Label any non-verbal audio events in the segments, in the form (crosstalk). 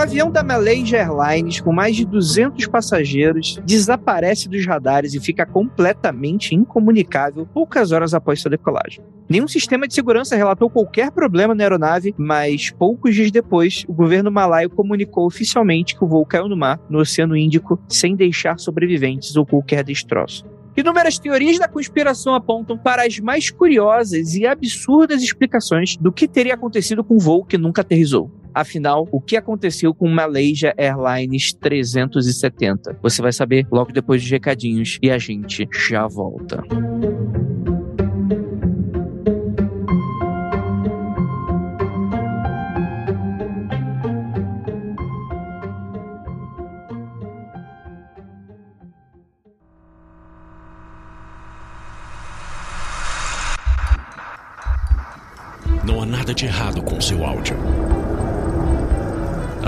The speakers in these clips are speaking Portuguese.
avião da Malaysia Airlines com mais de 200 passageiros desaparece dos radares e fica completamente incomunicável poucas horas após sua decolagem. Nenhum sistema de segurança relatou qualquer problema na aeronave, mas poucos dias depois, o governo malaio comunicou oficialmente que o voo caiu no mar, no Oceano Índico, sem deixar sobreviventes ou qualquer destroço. Inúmeras teorias da conspiração apontam para as mais curiosas e absurdas explicações do que teria acontecido com o voo que nunca aterrizou. Afinal, o que aconteceu com Malaysia Airlines 370? Você vai saber logo depois dos recadinhos e a gente já volta. Não há nada de errado com seu áudio.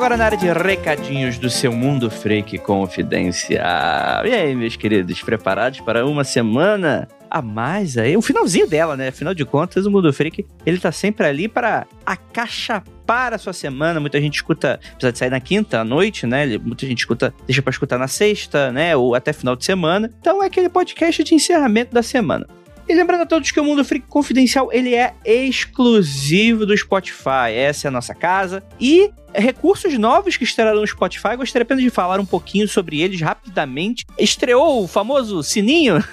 Agora na área de recadinhos do seu Mundo Freak Confidencial. E aí, meus queridos, preparados para uma semana a mais aí? O finalzinho dela, né? Afinal de contas, o Mundo Freak, ele tá sempre ali para acachapar a sua semana. Muita gente escuta, apesar de sair na quinta à noite, né? Muita gente escuta, deixa pra escutar na sexta, né? Ou até final de semana. Então é aquele podcast de encerramento da semana. E lembrando a todos que o Mundo Freak Confidencial ele é exclusivo do Spotify. Essa é a nossa casa. E recursos novos que estarão no Spotify, gostaria apenas de falar um pouquinho sobre eles rapidamente. Estreou o famoso sininho.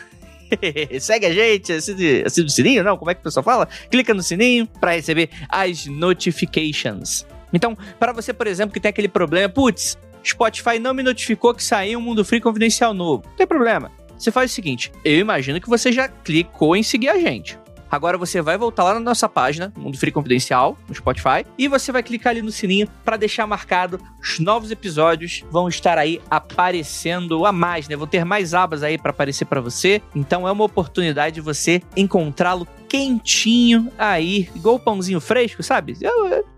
(laughs) Segue a gente, assine o sininho, não? Como é que o pessoal fala? Clica no sininho para receber as notifications. Então, para você, por exemplo, que tem aquele problema, putz, Spotify não me notificou que saiu um Mundo Freak Confidencial novo. Não tem problema. Você faz o seguinte: eu imagino que você já clicou em seguir a gente. Agora você vai voltar lá na nossa página, Mundo Free Confidencial, no Spotify, e você vai clicar ali no sininho para deixar marcado os novos episódios vão estar aí aparecendo a mais, né? Vão ter mais abas aí para aparecer para você. Então é uma oportunidade de você encontrá-lo quentinho aí, igual o pãozinho fresco, sabe?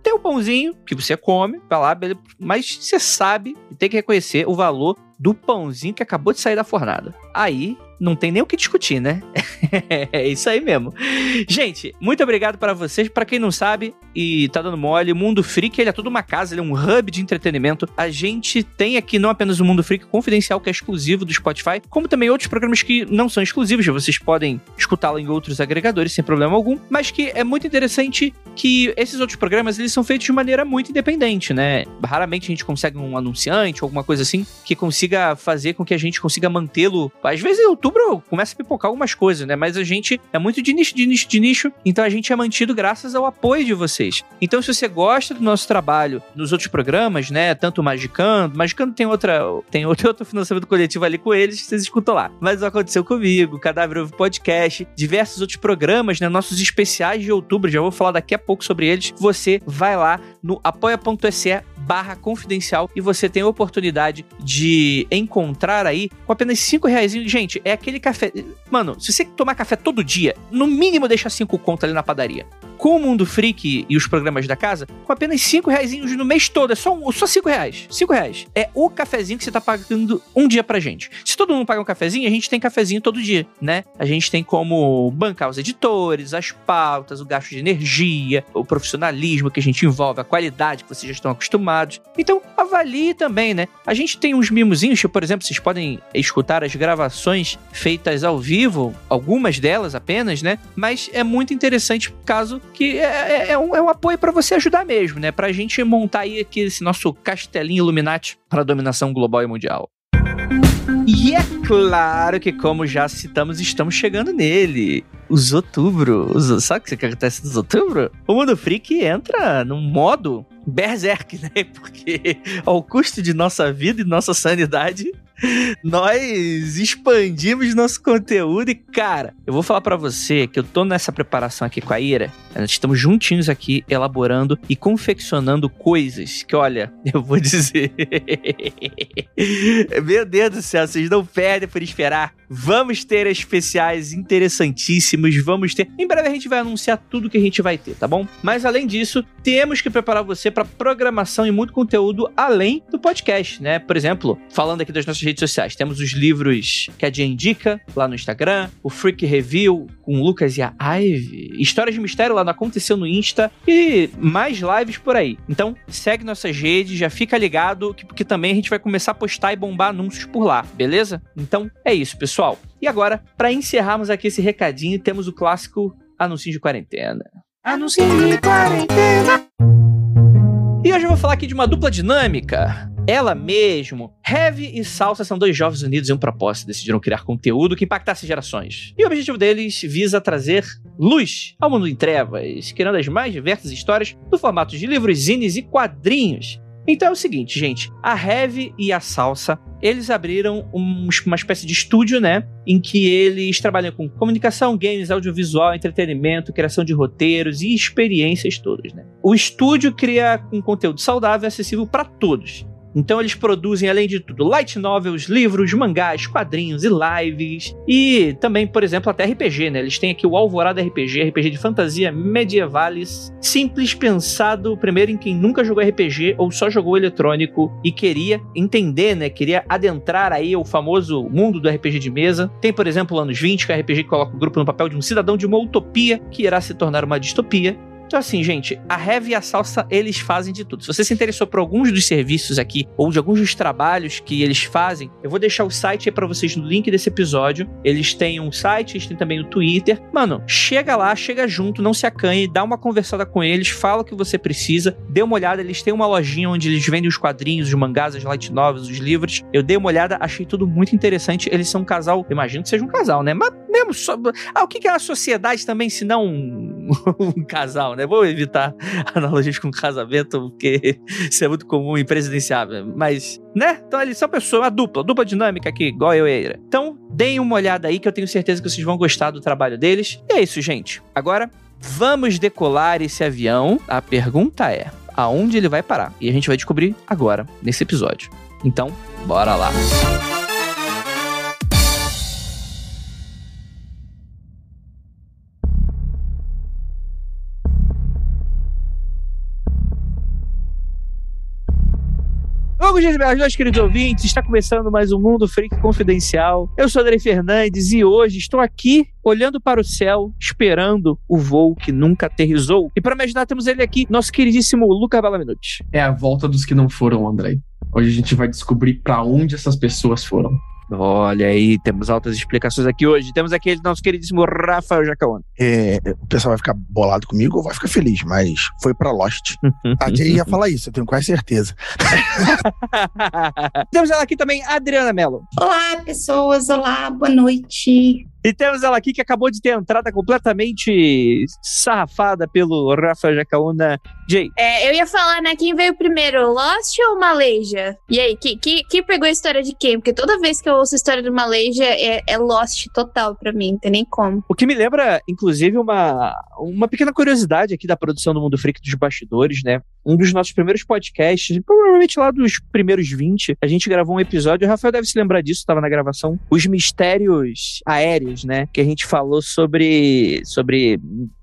Tem o pãozinho que você come, vai lá, mas você sabe e tem que reconhecer o valor do pãozinho que acabou de sair da fornada. Aí não tem nem o que discutir, né? (laughs) é isso aí mesmo. Gente, muito obrigado para vocês. Para quem não sabe e tá dando mole, o Mundo Freak ele é toda uma casa, ele é um hub de entretenimento. A gente tem aqui não apenas o Mundo Freak confidencial, que é exclusivo do Spotify, como também outros programas que não são exclusivos, vocês podem escutá-lo em outros agregadores sem problema algum, mas que é muito interessante que esses outros programas eles são feitos de maneira muito independente, né? Raramente a gente consegue um anunciante ou alguma coisa assim que consiga fazer com que a gente consiga mantê-lo. Às vezes em outubro começa a pipocar algumas coisas, né? Mas a gente é muito de nicho, de nicho, de nicho, então a gente é mantido graças ao apoio de vocês. Então, se você gosta do nosso trabalho nos outros programas, né? Tanto o Magicando, Magicando tem outra, tem outro, (laughs) financiamento coletivo ali com eles, vocês escutam lá. Mas aconteceu comigo, Cadáver Ovo Podcast, diversos outros programas, né? Nossos especiais de outubro, já vou falar daqui a pouco sobre eles. Você vai lá no apoia.se barra confidencial e você tem a oportunidade de encontrar aí com apenas 5 reais. Gente, é aquele café. Mano, se você tomar café todo dia, no mínimo deixa 5 conto ali na padaria com o Mundo Freak e os programas da casa, com apenas 5 reais no mês todo. É só, só 5 reais. 5 reais. É o cafezinho que você tá pagando um dia pra gente. Se todo mundo paga um cafezinho, a gente tem cafezinho todo dia, né? A gente tem como bancar os editores, as pautas, o gasto de energia, o profissionalismo que a gente envolve, a qualidade que vocês já estão acostumados. Então, avalie também, né? A gente tem uns mimozinhos, tipo, por exemplo, vocês podem escutar as gravações feitas ao vivo, algumas delas apenas, né? Mas é muito interessante caso que é, é, é, um, é um apoio para você ajudar mesmo, né? Pra gente montar aí aqui esse nosso castelinho Illuminati para dominação global e mundial. E é claro que, como já citamos, estamos chegando nele. Os outubro. Os, sabe o que acontece nos outubro? O Mundo Freak entra num modo berserk, né? (laughs) Porque ao custo de nossa vida e nossa sanidade, nós expandimos nosso conteúdo e, cara, eu vou falar para você que eu tô nessa preparação aqui com a Ira. Nós estamos juntinhos aqui elaborando e confeccionando coisas que, olha, (laughs) eu vou dizer. Meu Deus do céu, vocês não perdem por esperar. Vamos ter especiais interessantíssimos. Vamos ter. Em breve a gente vai anunciar tudo que a gente vai ter, tá bom? Mas além disso, temos que preparar você para programação e muito conteúdo além do podcast, né? Por exemplo, falando aqui das nossas redes sociais, temos os livros que a Dia indica lá no Instagram, o Freak Review com o Lucas e a Ive, histórias de mistério lá no Aconteceu no Insta e mais lives por aí. Então, segue nossas redes, já fica ligado, que, porque também a gente vai começar a postar e bombar anúncios por lá, beleza? Então, é isso, pessoal. E agora, para encerrarmos aqui esse recadinho, temos o clássico anúncio de quarentena. Anúncio de quarentena. E hoje eu vou falar aqui de uma dupla dinâmica. Ela mesmo, Heavy e Salsa são dois jovens unidos em um propósito. Decidiram criar conteúdo que impactasse gerações. E o objetivo deles visa trazer luz ao mundo em trevas, criando as mais diversas histórias no formato de livros, zines e quadrinhos. Então é o seguinte, gente. A Heavy e a Salsa, eles abriram um, uma espécie de estúdio, né? Em que eles trabalham com comunicação, games, audiovisual, entretenimento, criação de roteiros e experiências todas, né? O estúdio cria um conteúdo saudável e acessível para todos. Então eles produzem, além de tudo, light novels, livros, mangás, quadrinhos e lives. E também, por exemplo, até RPG, né? Eles têm aqui o Alvorada RPG, RPG de fantasia medievales. Simples, pensado primeiro em quem nunca jogou RPG ou só jogou eletrônico e queria entender, né? Queria adentrar aí o famoso mundo do RPG de mesa. Tem, por exemplo, Anos 20, que é RPG que coloca o grupo no papel de um cidadão de uma utopia que irá se tornar uma distopia. Então, assim, gente, a Heavy e a Salsa, eles fazem de tudo. Se você se interessou por alguns dos serviços aqui, ou de alguns dos trabalhos que eles fazem, eu vou deixar o site aí pra vocês no link desse episódio. Eles têm um site, eles têm também o Twitter. Mano, chega lá, chega junto, não se acanhe, dá uma conversada com eles, fala o que você precisa, dê uma olhada. Eles têm uma lojinha onde eles vendem os quadrinhos, os mangás, as light novels, os livros. Eu dei uma olhada, achei tudo muito interessante. Eles são um casal, imagino que seja um casal, né? Mas mesmo só. Ah, o que é a sociedade também, se não um, (laughs) um casal, né? Vou evitar (laughs) analogias com casamento, porque (laughs) isso é muito comum em presidenciável. Mas, né? Então eles são pessoas, uma dupla, dupla dinâmica aqui, igual eu e a Ira. Então, deem uma olhada aí que eu tenho certeza que vocês vão gostar do trabalho deles. E é isso, gente. Agora, vamos decolar esse avião. A pergunta é: aonde ele vai parar? E a gente vai descobrir agora, nesse episódio. Então, bora lá. Música Bom dia, meus queridos ouvintes. Está começando mais um Mundo Freak Confidencial. Eu sou André Fernandes e hoje estou aqui olhando para o céu, esperando o voo que nunca aterrizou. E para me ajudar, temos ele aqui, nosso queridíssimo Luca Balaminuti. É a volta dos que não foram, André. Hoje a gente vai descobrir para onde essas pessoas foram. Olha aí, temos altas explicações aqui hoje. Temos aqui o nosso queridíssimo Rafael Jacaona. É, o pessoal vai ficar bolado comigo ou vai ficar feliz, mas foi pra Lost. (laughs) A Jay ia falar isso, eu tenho quase certeza. (laughs) temos ela aqui também, Adriana Mello. Olá, pessoas. Olá, boa noite. E temos ela aqui que acabou de ter entrada completamente sarrafada pelo Rafael Jacaúna. Jay. É, eu ia falar, né? Quem veio primeiro, Lost ou Malaysia? E aí, que, que, que pegou a história de quem? Porque toda vez que eu ouço a história do Malaysia é, é Lost total pra mim, não tem nem como. O que me lembra, inclusive, uma, uma pequena curiosidade aqui da produção do Mundo Freak dos bastidores, né? Um dos nossos primeiros podcasts, provavelmente lá dos primeiros 20, a gente gravou um episódio, o Rafael deve se lembrar disso, estava na gravação, Os Mistérios Aéreos, né? Que a gente falou sobre, sobre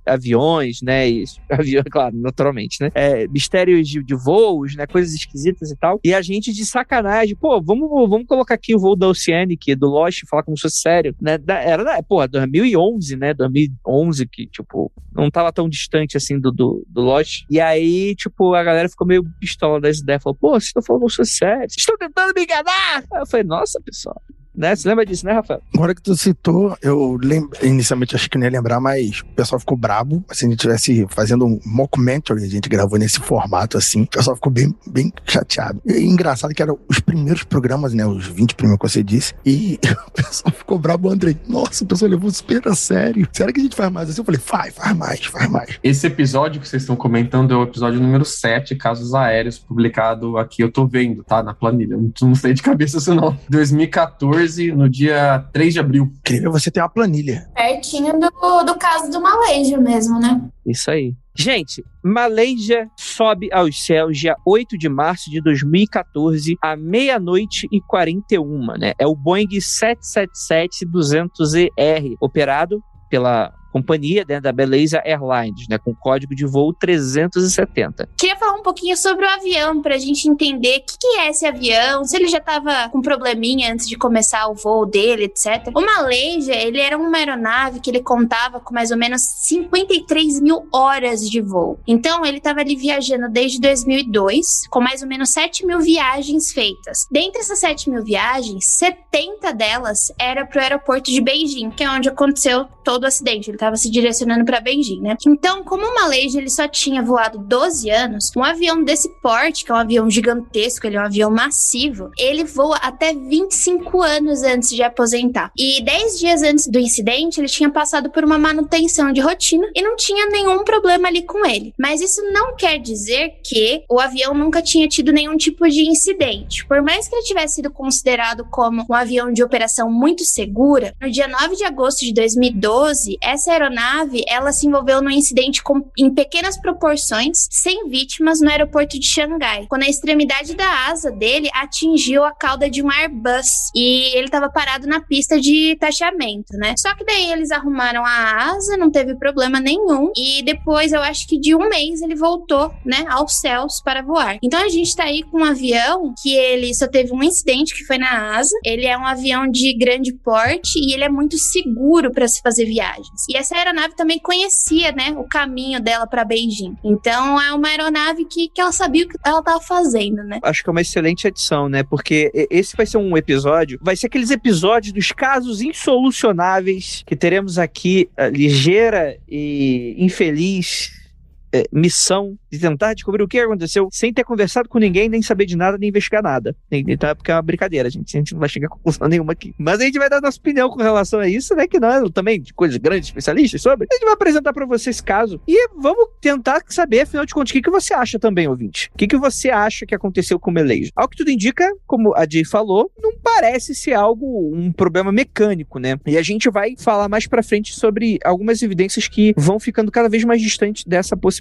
aviões, né? E, (laughs) claro, naturalmente, né? É, mistérios de, de, voos, né? Coisas esquisitas e tal. E a gente de sacanagem, pô, vamos, vamos colocar aqui o voo da Oceanic, do Lost, falar como se fosse sério, né? Da, era, pô, 2011, né? 2011, que, tipo, não tava tão distante assim do, do, do Lost. E aí, tipo, a galera ficou meio pistola das ideias, falou, pô, vocês estão falando como se fosse sério, vocês estão tentando me enganar! Eu falei, nossa, pessoal, né? Você lembra disso, né, Rafael? Agora que tu citou, eu lembro, inicialmente achei que não ia lembrar, mas o pessoal ficou brabo. Se a gente estivesse fazendo um mockumentary, a gente gravou nesse formato assim, o pessoal ficou bem, bem chateado. E engraçado que eram os primeiros programas, né? Os 20 primeiros que você disse. E (laughs) o pessoal ficou brabo, Andrei. Nossa, o pessoal levou super a sério. Será que a gente faz mais assim? Eu falei, faz, faz mais, faz mais. Esse episódio que vocês estão comentando é o episódio número 7, Casos Aéreos, publicado aqui. Eu tô vendo, tá? Na planilha. Não, não sei de cabeça isso não. 2014, no dia 3 de abril. Incrível você ter uma planilha. Pertinho do, do caso do Malejo mesmo, né? Isso aí. Gente, Malaysia sobe aos céus dia 8 de março de 2014, à meia-noite e 41, né? É o Boeing 777-200ER, operado pela companhia né, da Beleza Airlines, né, com código de voo 370. Queria falar um pouquinho sobre o avião, pra gente entender o que, que é esse avião, se ele já tava com probleminha antes de começar o voo dele, etc. O Malaysia, ele era uma aeronave que ele contava com mais ou menos 53 mil horas de voo. Então, ele tava ali viajando desde 2002, com mais ou menos 7 mil viagens feitas. Dentre essas 7 mil viagens, 70 delas era pro aeroporto de Beijing, que é onde aconteceu todo o acidente. Ele estava se direcionando para Beijing, né? Então, como o Malaysia ele só tinha voado 12 anos, um avião desse porte, que é um avião gigantesco, ele é um avião massivo, ele voa até 25 anos antes de aposentar. E 10 dias antes do incidente, ele tinha passado por uma manutenção de rotina e não tinha nenhum problema ali com ele. Mas isso não quer dizer que o avião nunca tinha tido nenhum tipo de incidente. Por mais que ele tivesse sido considerado como um avião de operação muito segura, no dia 9 de agosto de 2012, essa aeronave ela se envolveu num incidente com, em pequenas proporções, sem vítimas, no aeroporto de Xangai, quando a extremidade da asa dele atingiu a cauda de um Airbus e ele estava parado na pista de taxamento, né? Só que daí eles arrumaram a asa, não teve problema nenhum e depois eu acho que de um mês ele voltou, né, aos céus para voar. Então a gente tá aí com um avião que ele só teve um incidente que foi na asa. Ele é um avião de grande porte e ele é muito seguro para se fazer viagens. E essa aeronave também conhecia, né, o caminho dela para Beijing. Então é uma aeronave que, que ela sabia o que ela estava fazendo, né? Acho que é uma excelente adição, né? Porque esse vai ser um episódio, vai ser aqueles episódios dos casos insolucionáveis que teremos aqui, ligeira e infeliz é, missão de tentar descobrir o que aconteceu sem ter conversado com ninguém, nem saber de nada, nem investigar nada. Então, porque é uma brincadeira, gente. A gente não vai chegar a conclusão (laughs) nenhuma aqui. Mas a gente vai dar nossa opinião com relação a isso, né? Que é também de coisas grandes, especialistas sobre. A gente vai apresentar para você esse caso e vamos tentar saber, afinal de contas, o que, que você acha também, ouvinte. O que, que você acha que aconteceu com o Melejo? Ao que tudo indica, como a Jay falou, não parece ser algo, um problema mecânico, né? E a gente vai falar mais pra frente sobre algumas evidências que vão ficando cada vez mais distantes dessa possibilidade.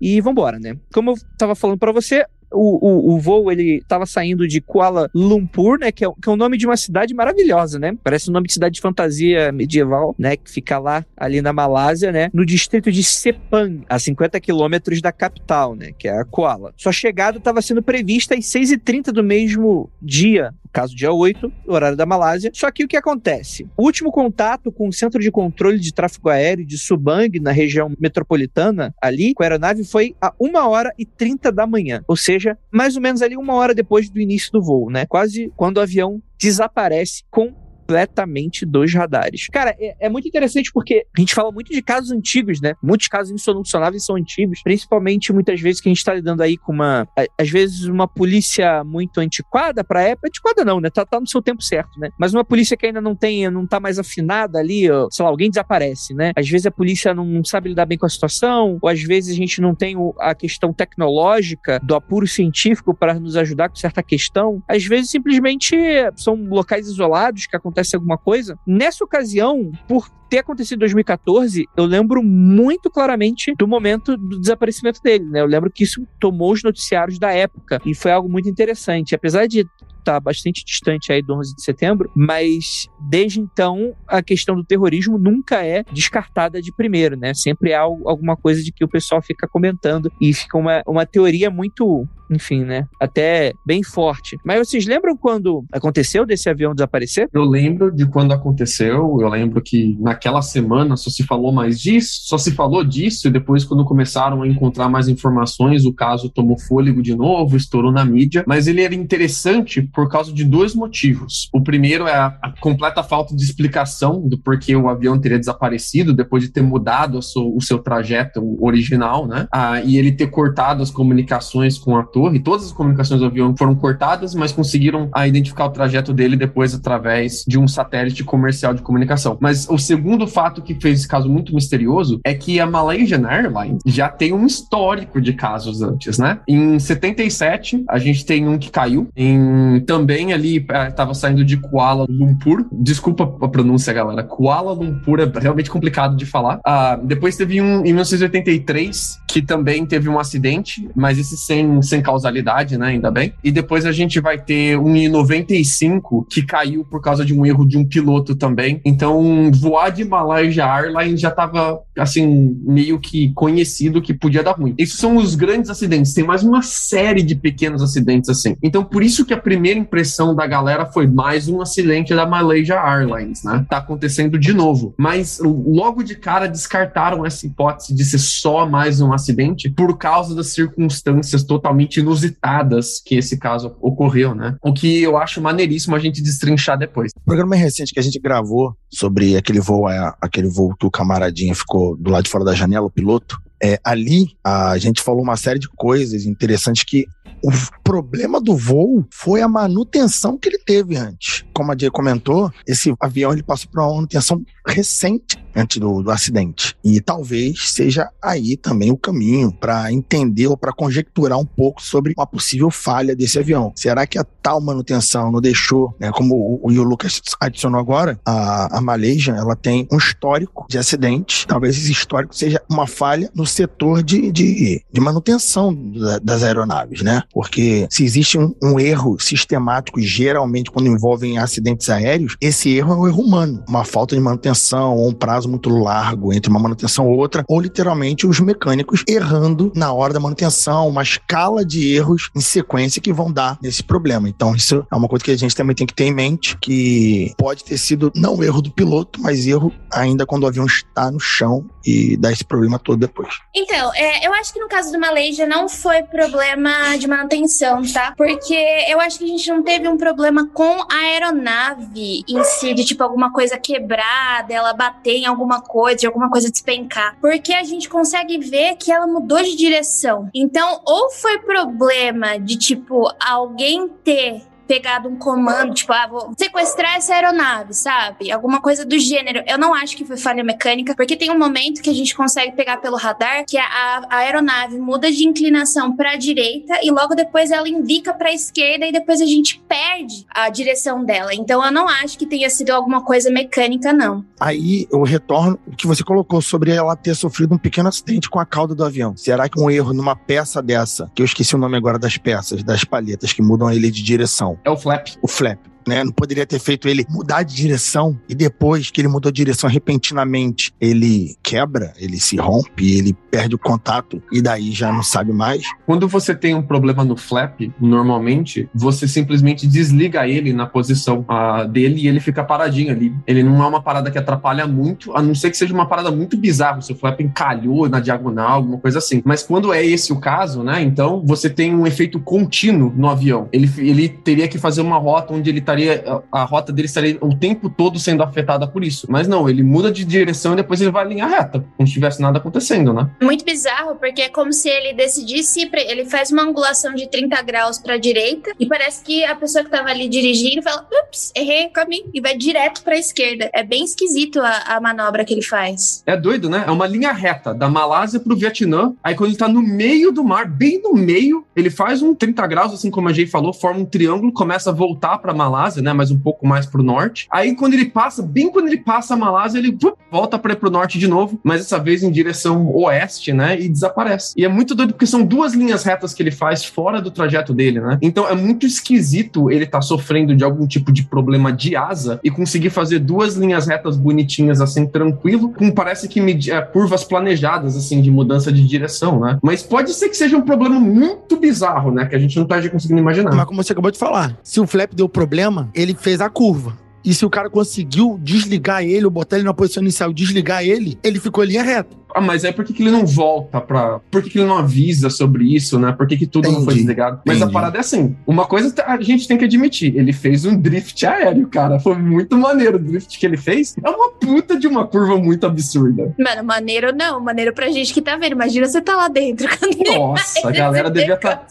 E vambora, né? Como eu tava falando para você, o, o, o, voo ele estava saindo de Kuala Lumpur, né, que é, que é o nome de uma cidade maravilhosa, né? Parece o um nome de cidade de fantasia medieval, né, que fica lá ali na Malásia, né, no distrito de Sepang, a 50 quilômetros da capital, né, que é a Kuala. Sua chegada estava sendo prevista às 6h30 do mesmo dia, no caso dia 8, horário da Malásia. Só que o que acontece? O último contato com o Centro de Controle de Tráfego Aéreo de Subang, na região metropolitana, ali, com a aeronave, foi a 1 hora e 30 da manhã. Ou seja, seja, mais ou menos ali uma hora depois do início do voo, né? Quase quando o avião desaparece com completamente dos radares. Cara, é, é, muito interessante porque a gente fala muito de casos antigos, né? Muitos casos insolucionáveis são antigos, principalmente muitas vezes que a gente tá lidando aí com uma, às vezes uma polícia muito antiquada pra época, antiquada não, né? Tá, tá no seu tempo certo, né? Mas uma polícia que ainda não tem, não tá mais afinada ali, ó, sei lá, alguém desaparece, né? Às vezes a polícia não sabe lidar bem com a situação, ou às vezes a gente não tem a questão tecnológica do apuro científico para nos ajudar com certa questão. Às vezes simplesmente são locais isolados que acontecem acontece alguma coisa. Nessa ocasião, por ter acontecido em 2014, eu lembro muito claramente do momento do desaparecimento dele, né? Eu lembro que isso tomou os noticiários da época e foi algo muito interessante. Apesar de estar bastante distante aí do 11 de setembro, mas desde então a questão do terrorismo nunca é descartada de primeiro, né? Sempre há alguma coisa de que o pessoal fica comentando e fica uma, uma teoria muito enfim, né? Até bem forte. Mas vocês lembram quando aconteceu desse avião desaparecer? Eu lembro de quando aconteceu. Eu lembro que naquela semana só se falou mais disso, só se falou disso, e depois, quando começaram a encontrar mais informações, o caso tomou fôlego de novo, estourou na mídia. Mas ele era interessante por causa de dois motivos. O primeiro é a, a completa falta de explicação do porquê o avião teria desaparecido depois de ter mudado o seu trajeto original, né? Ah, e ele ter cortado as comunicações com a torre. Todas as comunicações do avião foram cortadas, mas conseguiram a, identificar o trajeto dele depois através de um satélite comercial de comunicação. Mas o segundo fato que fez esse caso muito misterioso é que a Malaysian Airlines já tem um histórico de casos antes, né? Em 77, a gente tem um que caiu. Em, também ali, estava é, saindo de Kuala Lumpur. Desculpa a pronúncia, galera. Kuala Lumpur é realmente complicado de falar. Uh, depois teve um em 1983, que também teve um acidente, mas esse sem, sem causalidade, né? Ainda bem. E depois a gente vai ter um em 95 que caiu por causa de um erro de um piloto também. Então, voar de Malaysia Airlines já estava assim, meio que conhecido que podia dar ruim. Esses são os grandes acidentes. Tem mais uma série de pequenos acidentes assim. Então, por isso que a primeira impressão da galera foi mais um acidente da Malaysia Airlines, né? Tá acontecendo de novo. Mas logo de cara descartaram essa hipótese de ser só mais um acidente por causa das circunstâncias totalmente inusitadas que esse caso ocorreu, né? O que eu acho maneiríssimo a gente destrinchar depois. O programa recente que a gente gravou sobre aquele voo, é, aquele voo que o camaradinha ficou do lado de fora da janela, o piloto, é, ali a gente falou uma série de coisas interessantes que o problema do voo foi a manutenção que ele teve antes. Como a Dia comentou, esse avião ele passou por uma manutenção recente antes do, do acidente. E talvez seja aí também o caminho para entender ou para conjecturar um pouco sobre uma possível falha desse avião. Será que a tal manutenção não deixou, né, como o, o, Lucas adicionou agora, a, a Malaysia ela tem um histórico de acidentes. Talvez esse histórico seja uma falha no setor de, de, de manutenção das aeronaves, né? Porque se existe um, um erro sistemático, geralmente quando envolvem acidentes aéreos, esse erro é um erro humano, uma falta de manutenção ou um prazo muito largo entre uma manutenção ou outra, ou literalmente os mecânicos errando na hora da manutenção, uma escala de erros em sequência que vão dar nesse problema. Então, isso é uma coisa que a gente também tem que ter em mente, que pode ter sido não erro do piloto, mas erro ainda quando o avião está no chão e dar esse problema todo depois. Então, é, eu acho que no caso do Malaysia não foi problema de manutenção, tá? Porque eu acho que a gente não teve um problema com a aeronave em si, de tipo alguma coisa quebrada, ela bater em alguma coisa, de alguma coisa despencar. Porque a gente consegue ver que ela mudou de direção. Então, ou foi problema de tipo alguém ter pegado um comando, tipo, ah, vou sequestrar essa aeronave, sabe? Alguma coisa do gênero. Eu não acho que foi falha mecânica, porque tem um momento que a gente consegue pegar pelo radar que a, a aeronave muda de inclinação para a direita e logo depois ela indica para a esquerda e depois a gente perde a direção dela. Então eu não acho que tenha sido alguma coisa mecânica, não. Aí eu retorno o que você colocou sobre ela ter sofrido um pequeno acidente com a cauda do avião. Será que um erro numa peça dessa, que eu esqueci o nome agora das peças, das palhetas que mudam ele de direção, é o flap. O flap né? Não poderia ter feito ele mudar de direção e depois que ele mudou de direção repentinamente, ele quebra, ele se rompe, ele perde o contato e daí já não sabe mais. Quando você tem um problema no flap, normalmente você simplesmente desliga ele na posição uh, dele e ele fica paradinho ali. Ele não é uma parada que atrapalha muito, a não ser que seja uma parada muito bizarra, o seu flap encalhou na diagonal, alguma coisa assim. Mas quando é esse o caso, né? Então você tem um efeito contínuo no avião. Ele, ele teria que fazer uma rota onde ele estaria estaria, a rota dele estaria o tempo todo sendo afetada por isso. Mas não, ele muda de direção e depois ele vai em linha reta, como se tivesse nada acontecendo, né? Muito bizarro, porque é como se ele decidisse, ele faz uma angulação de 30 graus para direita e parece que a pessoa que estava ali dirigindo fala, ups, errei o caminho e vai direto para a esquerda. É bem esquisito a, a, manobra que ele faz. É doido, né? É uma linha reta da Malásia pro Vietnã. Aí quando ele tá no meio do mar, bem no meio, ele faz um 30 graus, assim como a Jay falou, forma um triângulo, começa a voltar para Malásia, né? Mas um pouco mais pro norte. Aí quando ele passa, bem quando ele passa a Malásia, ele volta para pro norte de novo, mas dessa vez em direção oeste, né? E desaparece. E é muito doido porque são duas linhas retas que ele faz fora do trajeto dele, né? Então é muito esquisito ele tá sofrendo de algum tipo de problema de asa e conseguir fazer duas linhas retas bonitinhas assim tranquilo, com parece que é, curvas planejadas assim de mudança de direção, né? Mas pode ser que seja um problema muito bizarro, né? Que a gente não tá conseguindo imaginar. Mas como você acabou de falar, se o flap deu problema, ele fez a curva. E se o cara conseguiu desligar ele, ou botar ele na posição inicial e desligar ele, ele ficou em linha reta. Ah, mas é por que, que ele não volta pra. Por que, que ele não avisa sobre isso, né? Por que, que tudo não foi Entendi. desligado? Mas a Entendi. parada é assim: uma coisa a gente tem que admitir, ele fez um drift aéreo, cara. Foi muito maneiro. O drift que ele fez é uma puta de uma curva muito absurda. Mano, maneiro não, maneiro pra gente que tá vendo. Imagina você tá lá dentro. Nossa, a galera devia estar. tá...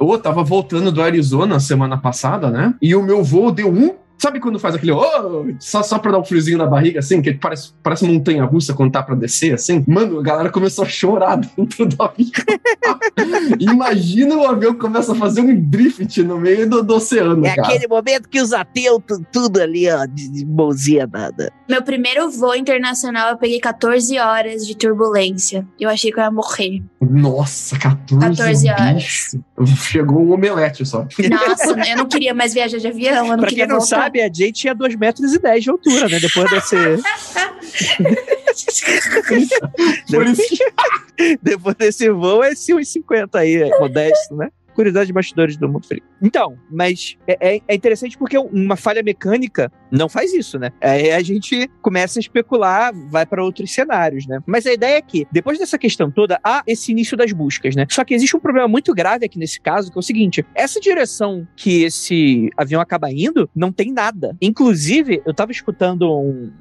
Ô, eu tava voltando do Arizona semana passada, né? E o meu voo deu um. Sabe quando faz aquele, ô, só, só pra dar um friozinho na barriga, assim, que parece, parece montanha russa quando tá pra descer, assim? Mano, a galera começou a chorar (laughs) dentro do avião. Imagina o avião começa a fazer um drift no meio do, do oceano, É cara. aquele momento que os ateus, tu- tudo ali, ó, de, de mãozinha dada. Meu primeiro voo internacional, eu peguei 14 horas de turbulência. Eu achei que eu ia morrer. Nossa, 14, 14 horas. bicho. Chegou um omelete só. Nossa, eu não queria mais viajar de avião, eu não Pra quem não voltar. sabe, a Jay tinha 2 metros e 10 de altura, né? Depois desse, que (laughs) depois desse voo, é esse 1,50 aí, é modesto, né? Curiosidade de bastidores do mundo frio. Então, mas é, é- é interessante porque uma falha mecânica não faz isso, né? Aí a gente começa a especular, vai para outros cenários, né? Mas a ideia é que, depois dessa questão toda, há esse início das buscas, né? Só que existe um problema muito grave aqui nesse caso, que é o seguinte: essa direção que esse avião acaba indo, não tem nada. Inclusive, eu tava escutando um-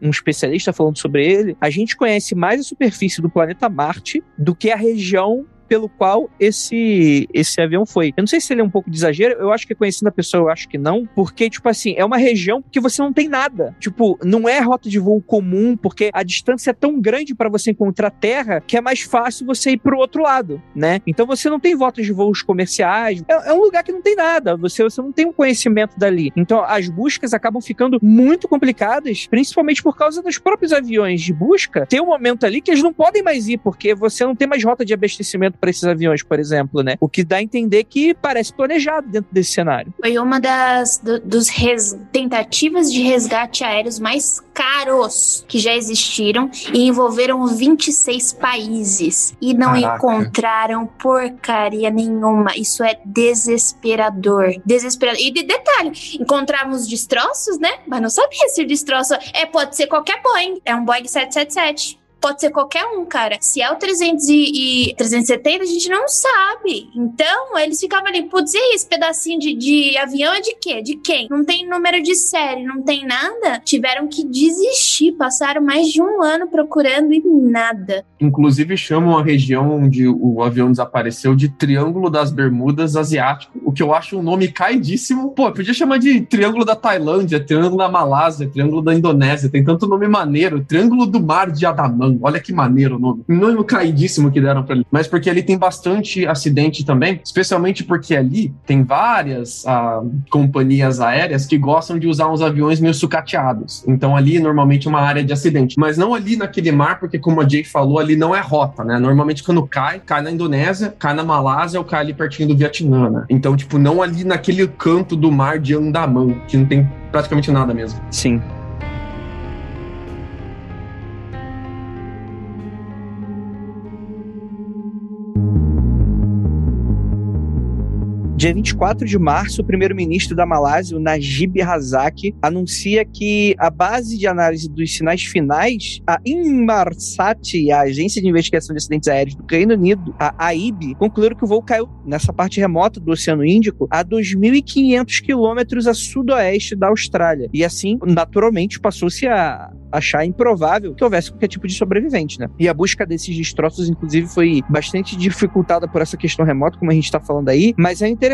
um especialista falando sobre ele, a gente conhece mais a superfície do planeta Marte do que a região pelo qual esse esse avião foi. Eu não sei se ele é um pouco de exagero, eu acho que conhecendo a pessoa, eu acho que não, porque, tipo assim, é uma região que você não tem nada. Tipo, não é rota de voo comum, porque a distância é tão grande para você encontrar terra que é mais fácil você ir pro outro lado, né? Então você não tem rotas de voos comerciais, é, é um lugar que não tem nada, você, você não tem um conhecimento dali. Então as buscas acabam ficando muito complicadas, principalmente por causa dos próprios aviões de busca. Tem um momento ali que eles não podem mais ir, porque você não tem mais rota de abastecimento para esses aviões, por exemplo, né? O que dá a entender que parece planejado dentro desse cenário. Foi uma das do- dos res- tentativas de resgate aéreos mais caros que já existiram e envolveram 26 países e não Caraca. encontraram porcaria nenhuma. Isso é desesperador, desesperador. E de detalhe, encontramos destroços, né? Mas não sabia se o destroço é pode ser qualquer Boeing, é um Boeing 777. Pode ser qualquer um, cara. Se é o 300 e, e 370, a gente não sabe. Então, eles ficavam ali, putz, e esse pedacinho de, de avião é de quê? De quem? Não tem número de série, não tem nada. Tiveram que desistir. Passaram mais de um ano procurando e nada. Inclusive chamam a região onde o avião desapareceu de Triângulo das Bermudas Asiático, o que eu acho um nome caidíssimo. Pô, podia chamar de Triângulo da Tailândia, Triângulo da Malásia, Triângulo da Indonésia, tem tanto nome maneiro. Triângulo do Mar de Olha que maneiro o nome. Nome caidíssimo que deram pra ele. Mas porque ali tem bastante acidente também, especialmente porque ali tem várias ah, companhias aéreas que gostam de usar uns aviões meio sucateados. Então ali normalmente é uma área de acidente. Mas não ali naquele mar, porque como a Jay falou, ali não é rota, né? Normalmente quando cai, cai na Indonésia, cai na Malásia ou cai ali pertinho do Vietnã, né? Então, tipo, não ali naquele canto do mar de Andaman, que não tem praticamente nada mesmo. Sim. Dia 24 de março, o primeiro-ministro da Malásia, o Najib Razak, anuncia que a base de análise dos sinais finais, a Inmarsat, a Agência de Investigação de Acidentes Aéreos do Reino Unido, a AIB, concluíram que o voo caiu nessa parte remota do Oceano Índico a 2.500 quilômetros a sudoeste da Austrália. E assim, naturalmente, passou-se a achar improvável que houvesse qualquer tipo de sobrevivente, né? E a busca desses destroços, inclusive, foi bastante dificultada por essa questão remota, como a gente está falando aí, mas é interessante,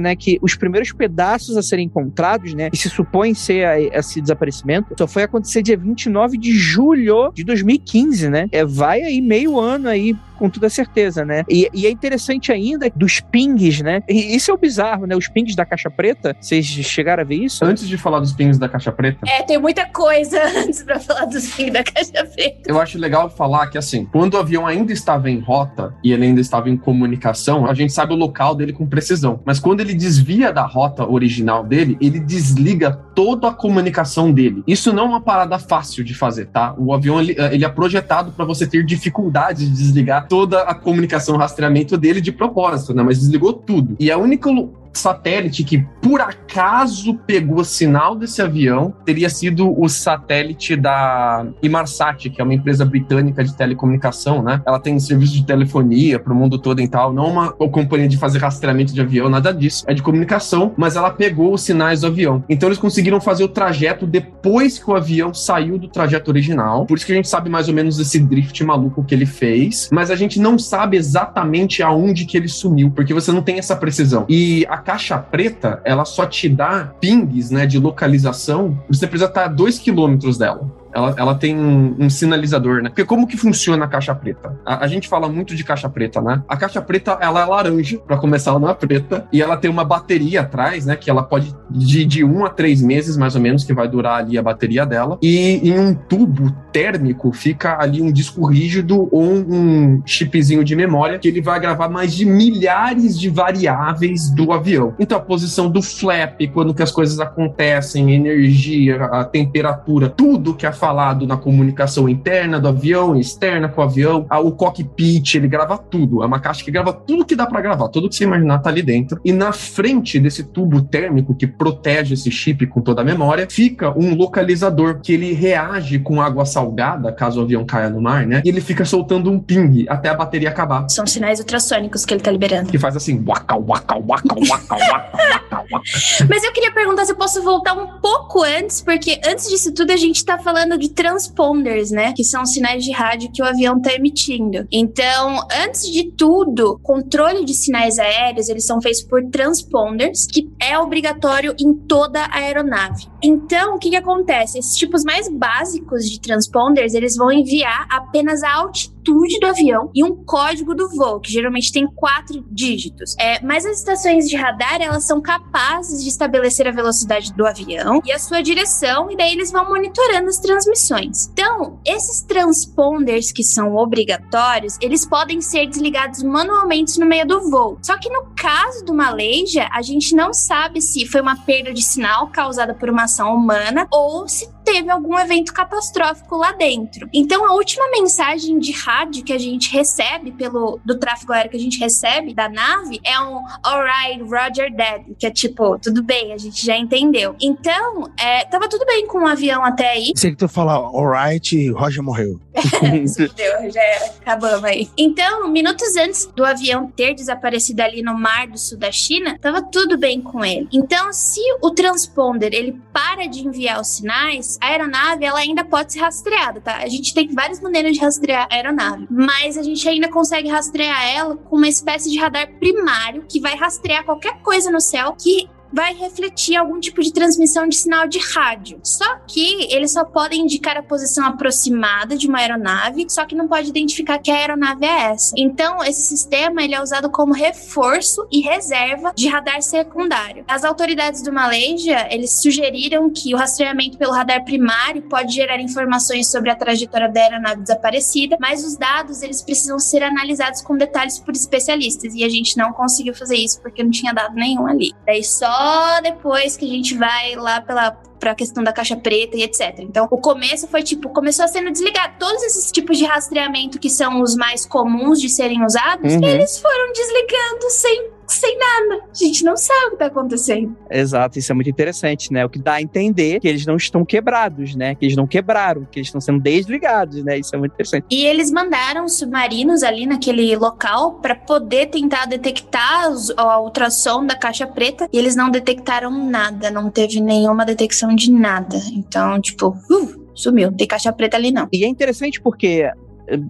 né, que os primeiros pedaços a serem encontrados, né, e se supõe ser a- esse desaparecimento, só foi acontecer dia 29 de julho de 2015, né? É, vai aí meio ano aí com toda certeza, né? E, e é interessante ainda dos pings, né? E isso é o bizarro, né? Os pings da caixa preta, vocês chegaram a ver isso? Antes de falar dos pings da caixa preta, É, tem muita coisa (laughs) antes pra falar dos fins da caixa preta. eu acho legal falar que, assim, quando o avião ainda estava em rota e ele ainda estava em comunicação, a gente sabe o local dele com precisão. Mas quando ele desvia da rota original dele, ele desliga toda a comunicação dele. Isso não é uma parada fácil de fazer, tá? O avião, ele, ele é projetado para você ter dificuldade de desligar toda a comunicação, rastreamento dele de propósito, né? Mas desligou tudo. E a única, satélite que por acaso pegou sinal desse avião teria sido o satélite da Inmarsat, que é uma empresa britânica de telecomunicação, né? Ela tem serviço de telefonia para o mundo todo e tal, não uma, uma companhia de fazer rastreamento de avião, nada disso. É de comunicação, mas ela pegou os sinais do avião. Então eles conseguiram fazer o trajeto depois que o avião saiu do trajeto original. Por isso que a gente sabe mais ou menos esse drift maluco que ele fez, mas a gente não sabe exatamente aonde que ele sumiu, porque você não tem essa precisão. E a caixa preta, ela só te dá pings, né, de localização. Você precisa estar a 2 quilômetros dela. Ela, ela tem um, um, sinalizador, né? Porque como que funciona a caixa preta? A, a, gente fala muito de caixa preta, né? A caixa preta, ela é laranja, para começar, ela não é preta, e ela tem uma bateria atrás, né? Que ela pode, de, de um a três meses, mais ou menos, que vai durar ali a bateria dela, e em um tubo térmico fica ali um disco rígido ou um chipzinho de memória que ele vai gravar mais de milhares de variáveis do avião. Então, a posição do flap, quando que as coisas acontecem, energia, a temperatura, tudo que a falado na comunicação interna do avião, externa com o avião, o cockpit, ele grava tudo. É uma caixa que grava tudo que dá para gravar, tudo que você imaginar tá ali dentro. E na frente desse tubo térmico que protege esse chip com toda a memória, fica um localizador que ele reage com água salgada, caso o avião caia no mar, né? E ele fica soltando um ping até a bateria acabar. São sinais ultrassônicos que ele tá liberando. Que faz assim, waka, waka, waka, waka, waka, waka, waka. Mas eu queria perguntar se eu posso voltar um pouco antes, porque antes disso tudo a gente tá falando falando de transponders, né? Que são sinais de rádio que o avião está emitindo. Então, antes de tudo, controle de sinais aéreos, eles são feitos por transponders, que é obrigatório em toda a aeronave. Então, o que, que acontece? Esses tipos mais básicos de transponders, eles vão enviar apenas a altitude altitude do avião e um código do voo, que geralmente tem quatro dígitos. É, mas as estações de radar, elas são capazes de estabelecer a velocidade do avião e a sua direção, e daí eles vão monitorando as transmissões. Então, esses transponders que são obrigatórios, eles podem ser desligados manualmente no meio do voo. Só que no caso do Malaysia, a gente não sabe se foi uma perda de sinal causada por uma ação humana ou se teve algum evento catastrófico lá dentro. Então, a última mensagem de rádio que a gente recebe pelo do tráfego aéreo que a gente recebe da nave é um alright, Roger dead, que é tipo, tudo bem, a gente já entendeu. Então, é, tava tudo bem com o avião até aí. Sei que tu fala alright, Roger morreu. (laughs) Já era, acabamos aí. Então, minutos antes do avião ter desaparecido ali no mar do sul da China, tava tudo bem com ele. Então, se o transponder ele para de enviar os sinais, a aeronave ela ainda pode ser rastreada, tá? A gente tem várias maneiras de rastrear a aeronave, mas a gente ainda consegue rastrear ela com uma espécie de radar primário que vai rastrear qualquer coisa no céu que vai refletir algum tipo de transmissão de sinal de rádio. Só que eles só podem indicar a posição aproximada de uma aeronave, só que não pode identificar que a aeronave é essa. Então, esse sistema ele é usado como reforço e reserva de radar secundário. As autoridades do Malaysia, eles sugeriram que o rastreamento pelo radar primário pode gerar informações sobre a trajetória da aeronave desaparecida, mas os dados eles precisam ser analisados com detalhes por especialistas e a gente não conseguiu fazer isso porque não tinha dado nenhum ali. Daí só só depois que a gente vai lá pela para a questão da caixa preta e etc. Então, o começo foi tipo, começou a sendo desligado. Todos esses tipos de rastreamento que são os mais comuns de serem usados, uhum. eles foram desligando sem sem nada. A gente não sabe o que tá acontecendo. Exato, isso é muito interessante, né? O que dá a entender que eles não estão quebrados, né? Que eles não quebraram, que eles estão sendo desligados, né? Isso é muito interessante. E eles mandaram submarinos ali naquele local para poder tentar detectar os, o ultrassom da caixa preta e eles não detectaram nada, não teve nenhuma detecção de nada. Então, tipo, uh, sumiu. Tem caixa preta ali não. E é interessante porque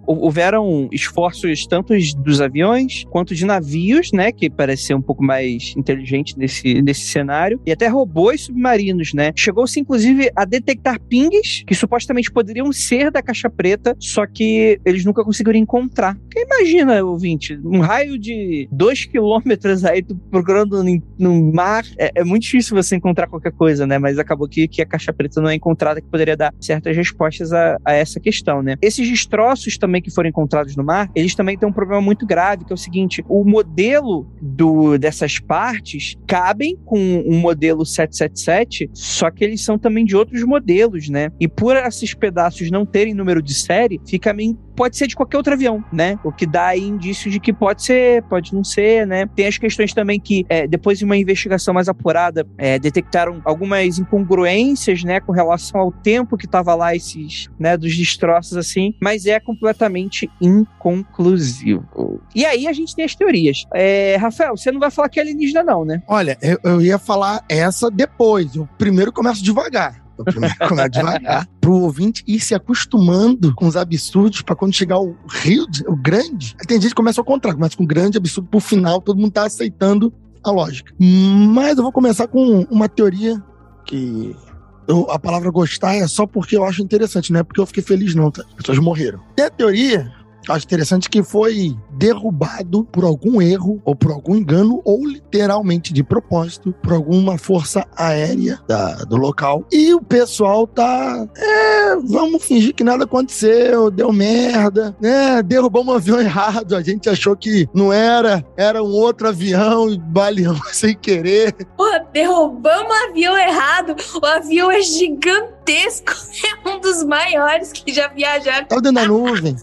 houveram esforços tanto dos aviões quanto de navios, né, que parece ser um pouco mais inteligente nesse, nesse cenário, e até robôs submarinos, né. Chegou-se inclusive a detectar pings que supostamente poderiam ser da caixa preta, só que eles nunca conseguiram encontrar. Porque imagina, ouvinte, um raio de dois quilômetros aí procurando no mar, é, é, muito difícil você encontrar qualquer coisa, né, mas acabou que, que a caixa preta não é encontrada que poderia dar certas respostas a, a essa questão, né. Esses destroços também que foram encontrados no mar, eles também têm um problema muito grave, que é o seguinte: o modelo do, dessas partes cabem com um modelo 777, só que eles são também de outros modelos, né? E por esses pedaços não terem número de série, fica meio pode ser de qualquer outro avião, né? O que dá indício de que pode ser, pode não ser, né? Tem as questões também que, é, depois de uma investigação mais apurada, é, detectaram algumas incongruências, né, com relação ao tempo que tava lá esses, né, dos destroços assim, mas é completamente inconclusivo. E aí a gente tem as teorias. É, Rafael, você não vai falar que é alienígena não, né? Olha, eu, eu ia falar essa depois. Eu primeiro começo devagar. Eu primeiro (laughs) devagar. Pro ouvinte ir se acostumando com os absurdos para quando chegar o Rio, o grande. Tem gente que começa ao contrário, começa com grande absurdo pro final, todo mundo tá aceitando a lógica. Mas eu vou começar com uma teoria que eu- a palavra gostar é só porque eu acho interessante, não é porque eu fiquei feliz, não, tá? As pessoas morreram. Tem a teoria, acho interessante, que foi derrubado por algum erro, ou por algum engano, ou literalmente de propósito, por alguma força aérea da- do local. E o pessoal tá. É, vamos fingir que nada aconteceu, deu merda, né? Derrubamos um avião errado, a gente achou que não era, era um outro avião e baleamos (laughs) sem querer. Porra, derrubamos o avião errado. O avião é gigantesco. (laughs) É um dos maiores que já viajaram. Tava dentro da nuvem.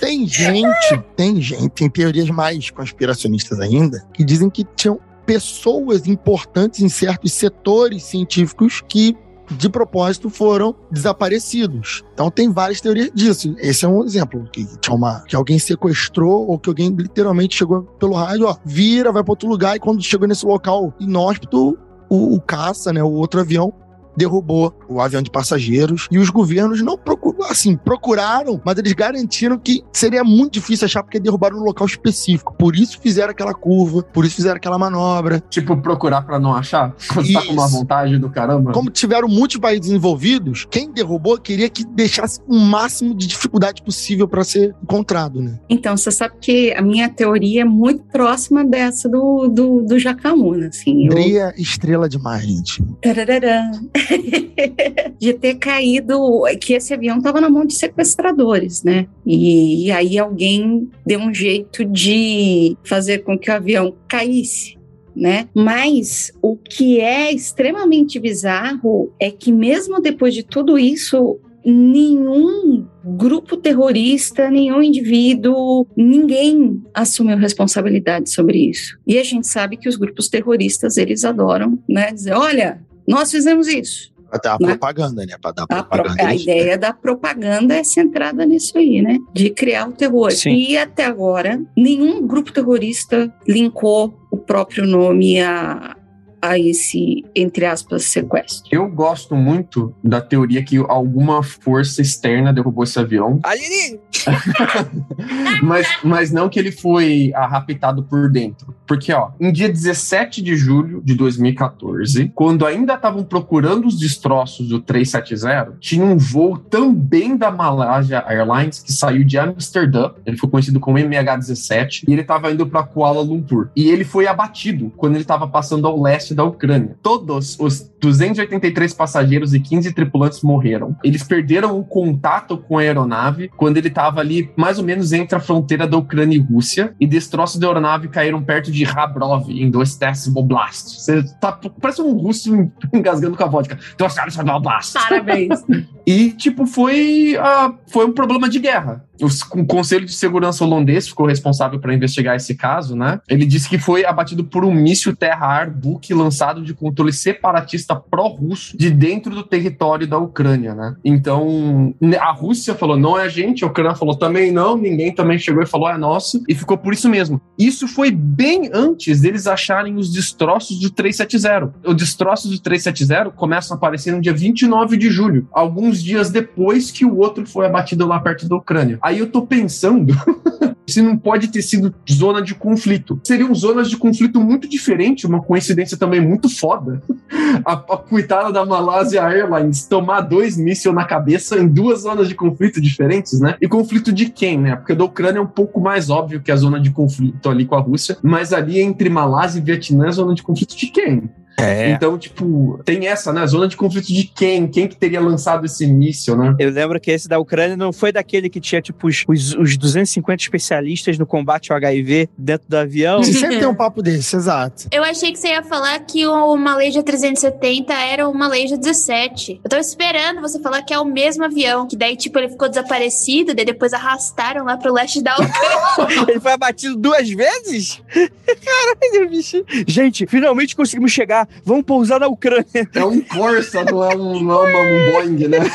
Tem gente, tem gente, tem teorias mais conspiracionistas ainda, que dizem que tinham pessoas importantes em certos setores científicos que, de propósito, foram desaparecidos. Então tem várias teorias disso. Esse é um exemplo. Que, tinha uma, que alguém sequestrou ou que alguém literalmente chegou pelo rádio, ó, vira, vai para outro lugar, e quando chegou nesse local inóspito, o, o caça, né, o outro avião, derrubou o avião de passageiros e os governos não procuram, assim, procuraram, mas eles garantiram que seria muito difícil achar porque derrubaram no local específico. Por isso fizeram aquela curva, por isso fizeram aquela manobra. Tipo, procurar pra não achar? Você tá com uma vontade do caramba? Como tiveram muitos países envolvidos, quem derrubou queria que deixasse o máximo de dificuldade possível para ser encontrado, né? Então, você sabe que a minha teoria é muito próxima dessa do, do, do Jacaúna, assim. Eu, Andrea, estrela demais, gente. Tarararã. (laughs) de ter caído, que esse avião estava na mão de sequestradores, né? E, e aí alguém deu um jeito de fazer com que o avião caísse. Né? Mas o que é extremamente bizarro é que mesmo depois de tudo isso, nenhum grupo terrorista, nenhum indivíduo, ninguém assumiu responsabilidade sobre isso. E a gente sabe que os grupos terroristas, eles adoram, né, dizer, olha, nós fizemos isso. Pra dar Né? propaganda, né? Pra dar A, pro- propaganda. a eles- ideia da propaganda é centrada nisso aí, né? De criar o terror. Sim. E até agora, nenhum grupo terrorista linkou o próprio nome a, a esse, entre aspas, sequestro. Eu gosto muito da teoria que alguma força externa derrubou esse avião, (laughs) Alienígena! mas, mas não que ele foi ah, raptado por dentro. Porque, ó, em dia 17 de julho de 2014, quando ainda estavam procurando os destroços do 370, tinha um voo também da Malaysia Airlines que saiu de Amsterdã. Ele foi conhecido como MH17 e ele estava indo para Kuala Lumpur. E ele foi abatido quando ele estava passando ao leste da Ucrânia. Todos os 283 passageiros e 15 tripulantes morreram. Eles perderam o contato com a aeronave quando ele estava ali mais ou menos entre a fronteira da Ucrânia e Rússia e destroços da aeronave caíram perto de Rabrov, em Donetsk Oblast. Você tá parece um russo engasgando com a vodka. Oblast. Parabéns. (laughs) E, tipo, foi, ah, foi um problema de guerra. O Conselho de Segurança holandês ficou responsável para investigar esse caso, né? Ele disse que foi abatido por um míssil terra-ar Buk lançado de controle separatista pró-russo de dentro do território da Ucrânia, né? Então, a Rússia falou, não é a gente, a Ucrânia falou também não, ninguém também chegou e falou, é nosso, e ficou por isso mesmo. Isso foi bem antes deles acharem os destroços do 370. Os destroços do 370 começam a aparecer no dia 29 de julho, alguns dias depois que o outro foi abatido lá perto da Ucrânia. Aí eu tô pensando (laughs) se não pode ter sido zona de conflito. Seriam zonas de conflito muito diferentes, uma coincidência também muito foda. A, a coitada da Malaysia Airlines tomar dois mísseis na cabeça em duas zonas de conflito diferentes, né? E conflito de quem, né? Porque da Ucrânia é um pouco mais óbvio que a zona de conflito ali com a Rússia, mas ali entre Malásia e Vietnã é zona de conflito de quem? É. Então, tipo, tem essa, né? Zona de conflito de quem? Quem que teria lançado esse míssil, né? Eu lembro que esse da Ucrânia não foi daquele que tinha, tipo, os, os, os 250 especialistas no combate ao HIV dentro do avião. Sempre tem um papo desse, exato. Eu achei que você ia falar que o Malaysia 370 era o Malaysia 17. Eu tava esperando você falar que é o mesmo avião. Que daí, tipo, ele ficou desaparecido, daí depois arrastaram lá pro leste da Ucrânia. (laughs) Ele foi abatido duas vezes? (laughs) Caralho, bicho. Gente, finalmente conseguimos chegar. Vamos pousar na Ucrânia. É um Corsa, não é um, não é um Boeing, né? (laughs)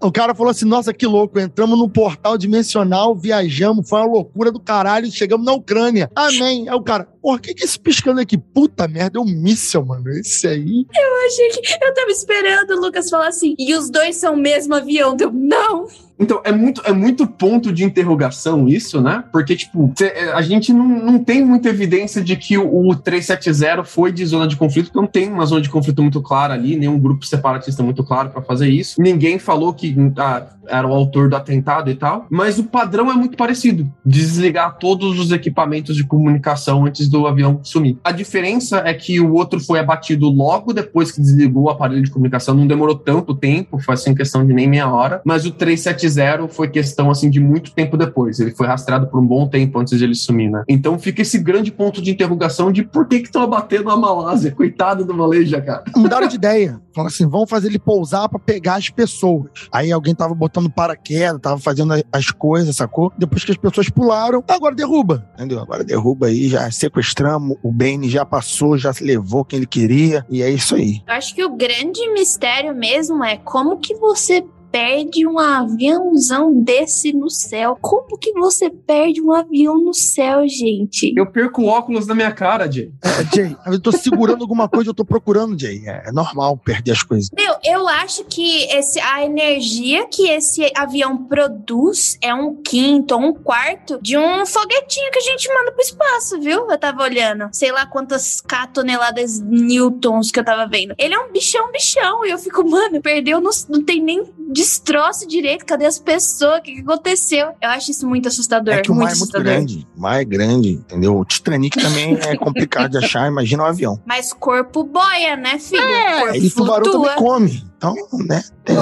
O cara falou assim: nossa, que louco, entramos no portal dimensional, viajamos, foi uma loucura do caralho, chegamos na Ucrânia. Amém. Aí o cara, porra, o que que é esse piscando aqui? Puta merda, é um míssel, mano. Esse aí. Eu achei que. Eu tava esperando o Lucas falar assim. E os dois são o mesmo avião. Deu, não! Então, é muito, é muito ponto de interrogação isso, né? Porque, tipo, cê- é, a gente não, não tem muita evidência de que o, o 370 foi de zona de conflito, porque não tem uma zona de conflito muito clara ali, nenhum grupo separatista muito claro para fazer isso. Ninguém falou que ah, era o autor do atentado e tal, mas o padrão é muito parecido: desligar todos os equipamentos de comunicação antes do avião sumir. A diferença é que o outro foi abatido logo depois que desligou o aparelho de comunicação, não demorou tanto tempo, foi assim questão de nem meia hora, mas o 370 foi questão assim de muito tempo depois. Ele foi rastreado por um bom tempo antes de ele sumir, né? Então fica esse grande ponto de interrogação de por que que estão abatendo a Malásia, coitado do Malaysia, cara. Mudaram de ideia. Falaram assim: vamos fazer ele pousar pra pegar as pessoas. Aí alguém tava botando paraquedas, tava fazendo as coisas, sacou? Depois que as pessoas pularam, agora derruba. Entendeu? Agora derruba aí, já sequestramos, o Bane já passou, já levou quem ele queria, e é isso aí. Eu acho que o grande mistério mesmo é como que você perde um aviãozão desse no céu. Como que você perde um avião no céu, gente? Eu perco o óculos na minha cara, Jay. É, Jay, eu tô segurando alguma coisa, eu tô procurando, Jay. É, é normal perder as coisas. Meu, eu acho que esse, a energia que esse avião produz é um quinto ou um quarto de um foguetinho que a gente manda pro espaço, viu? Eu tava olhando. Sei lá quantas K toneladas newtons que eu tava vendo. Ele é um bichão, bichão. E eu fico, mano, perdeu, não, não tem nem destroço direito. Cadê as pessoas? O que, que aconteceu? Eu acho isso muito assustador. É que o mar é muito grande. O mar é grande, entendeu? O Titanic também é (laughs) complicado de achar, imagina um avião. Mas corpo boia, né, filho? corpo E tubarão também come. Então, né? tem-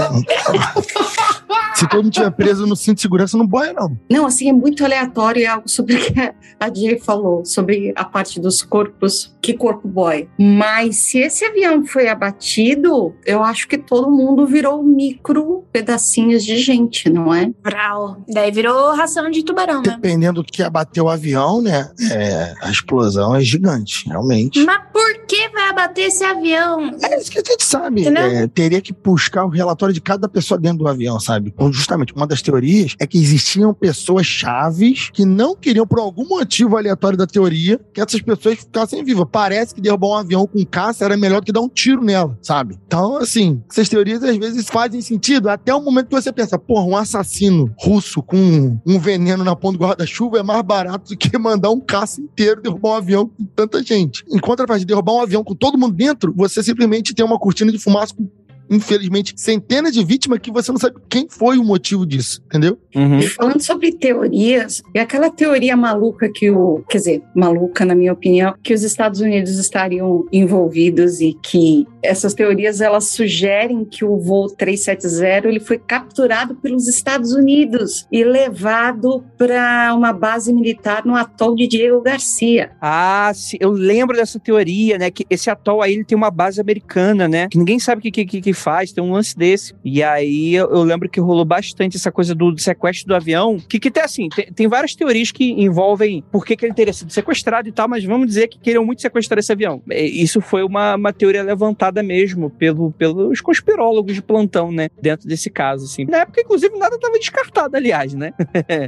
Se todo mundo tiver preso no cinto de segurança, não boia, não. Não, assim, é muito aleatório, é algo sobre o que a Jay falou, sobre a parte dos corpos, que corpo boy. Mas se esse avião foi abatido, eu acho que todo mundo virou micro pedacinhos de gente, não é? Brau. Daí virou ração de tubarão, né? Dependendo do que abateu o avião, né? é, a explosão é gigante, realmente. Mas por que vai abater esse avião? É isso que a gente sabe. É, teria que buscar o relatório de cada pessoa dentro do avião, sabe? Justamente, uma das teorias é que existiam pessoas chaves que não queriam, por algum motivo aleatório da teoria, que essas pessoas ficassem vivas. Parece que derrubar um avião com caça era melhor do que dar um tiro nela, sabe? Então, assim, essas teorias às vezes fazem sentido até o momento que você pensa, porra, um assassino russo com um veneno na ponta do guarda-chuva é mais barato do que mandar um caça inteiro derrubar um avião com tanta gente. Em contrapartida, derrubar um avião com todo mundo dentro, você simplesmente tem uma cortina de fumaça com infelizmente, centenas de vítimas que você não sabe quem foi o motivo disso, entendeu? Uhum. E falando sobre teorias, é aquela teoria maluca que o, quer dizer, maluca na minha opinião, que os Estados Unidos estariam envolvidos e que essas teorias elas sugerem que o voo 370 ele foi capturado pelos Estados Unidos e levado para uma base militar no atol de Diego Garcia. Ah, sim, eu lembro dessa teoria, né? Que esse atol aí ele tem uma base americana, né? Que ninguém sabe o que, que, que faz, tem um lance desse. E aí eu, eu lembro que rolou bastante essa coisa do, do sequestro do avião. Que, que tem assim, tem, tem várias teorias que envolvem por que, que ele teria sido sequestrado e tal, mas vamos dizer que queriam muito sequestrar esse avião. É, Isso foi uma, uma teoria levantada mesmo pelo, pelos conspirólogos de plantão, né? Dentro desse caso, assim. Na época, inclusive, nada estava descartado, aliás, né? (laughs)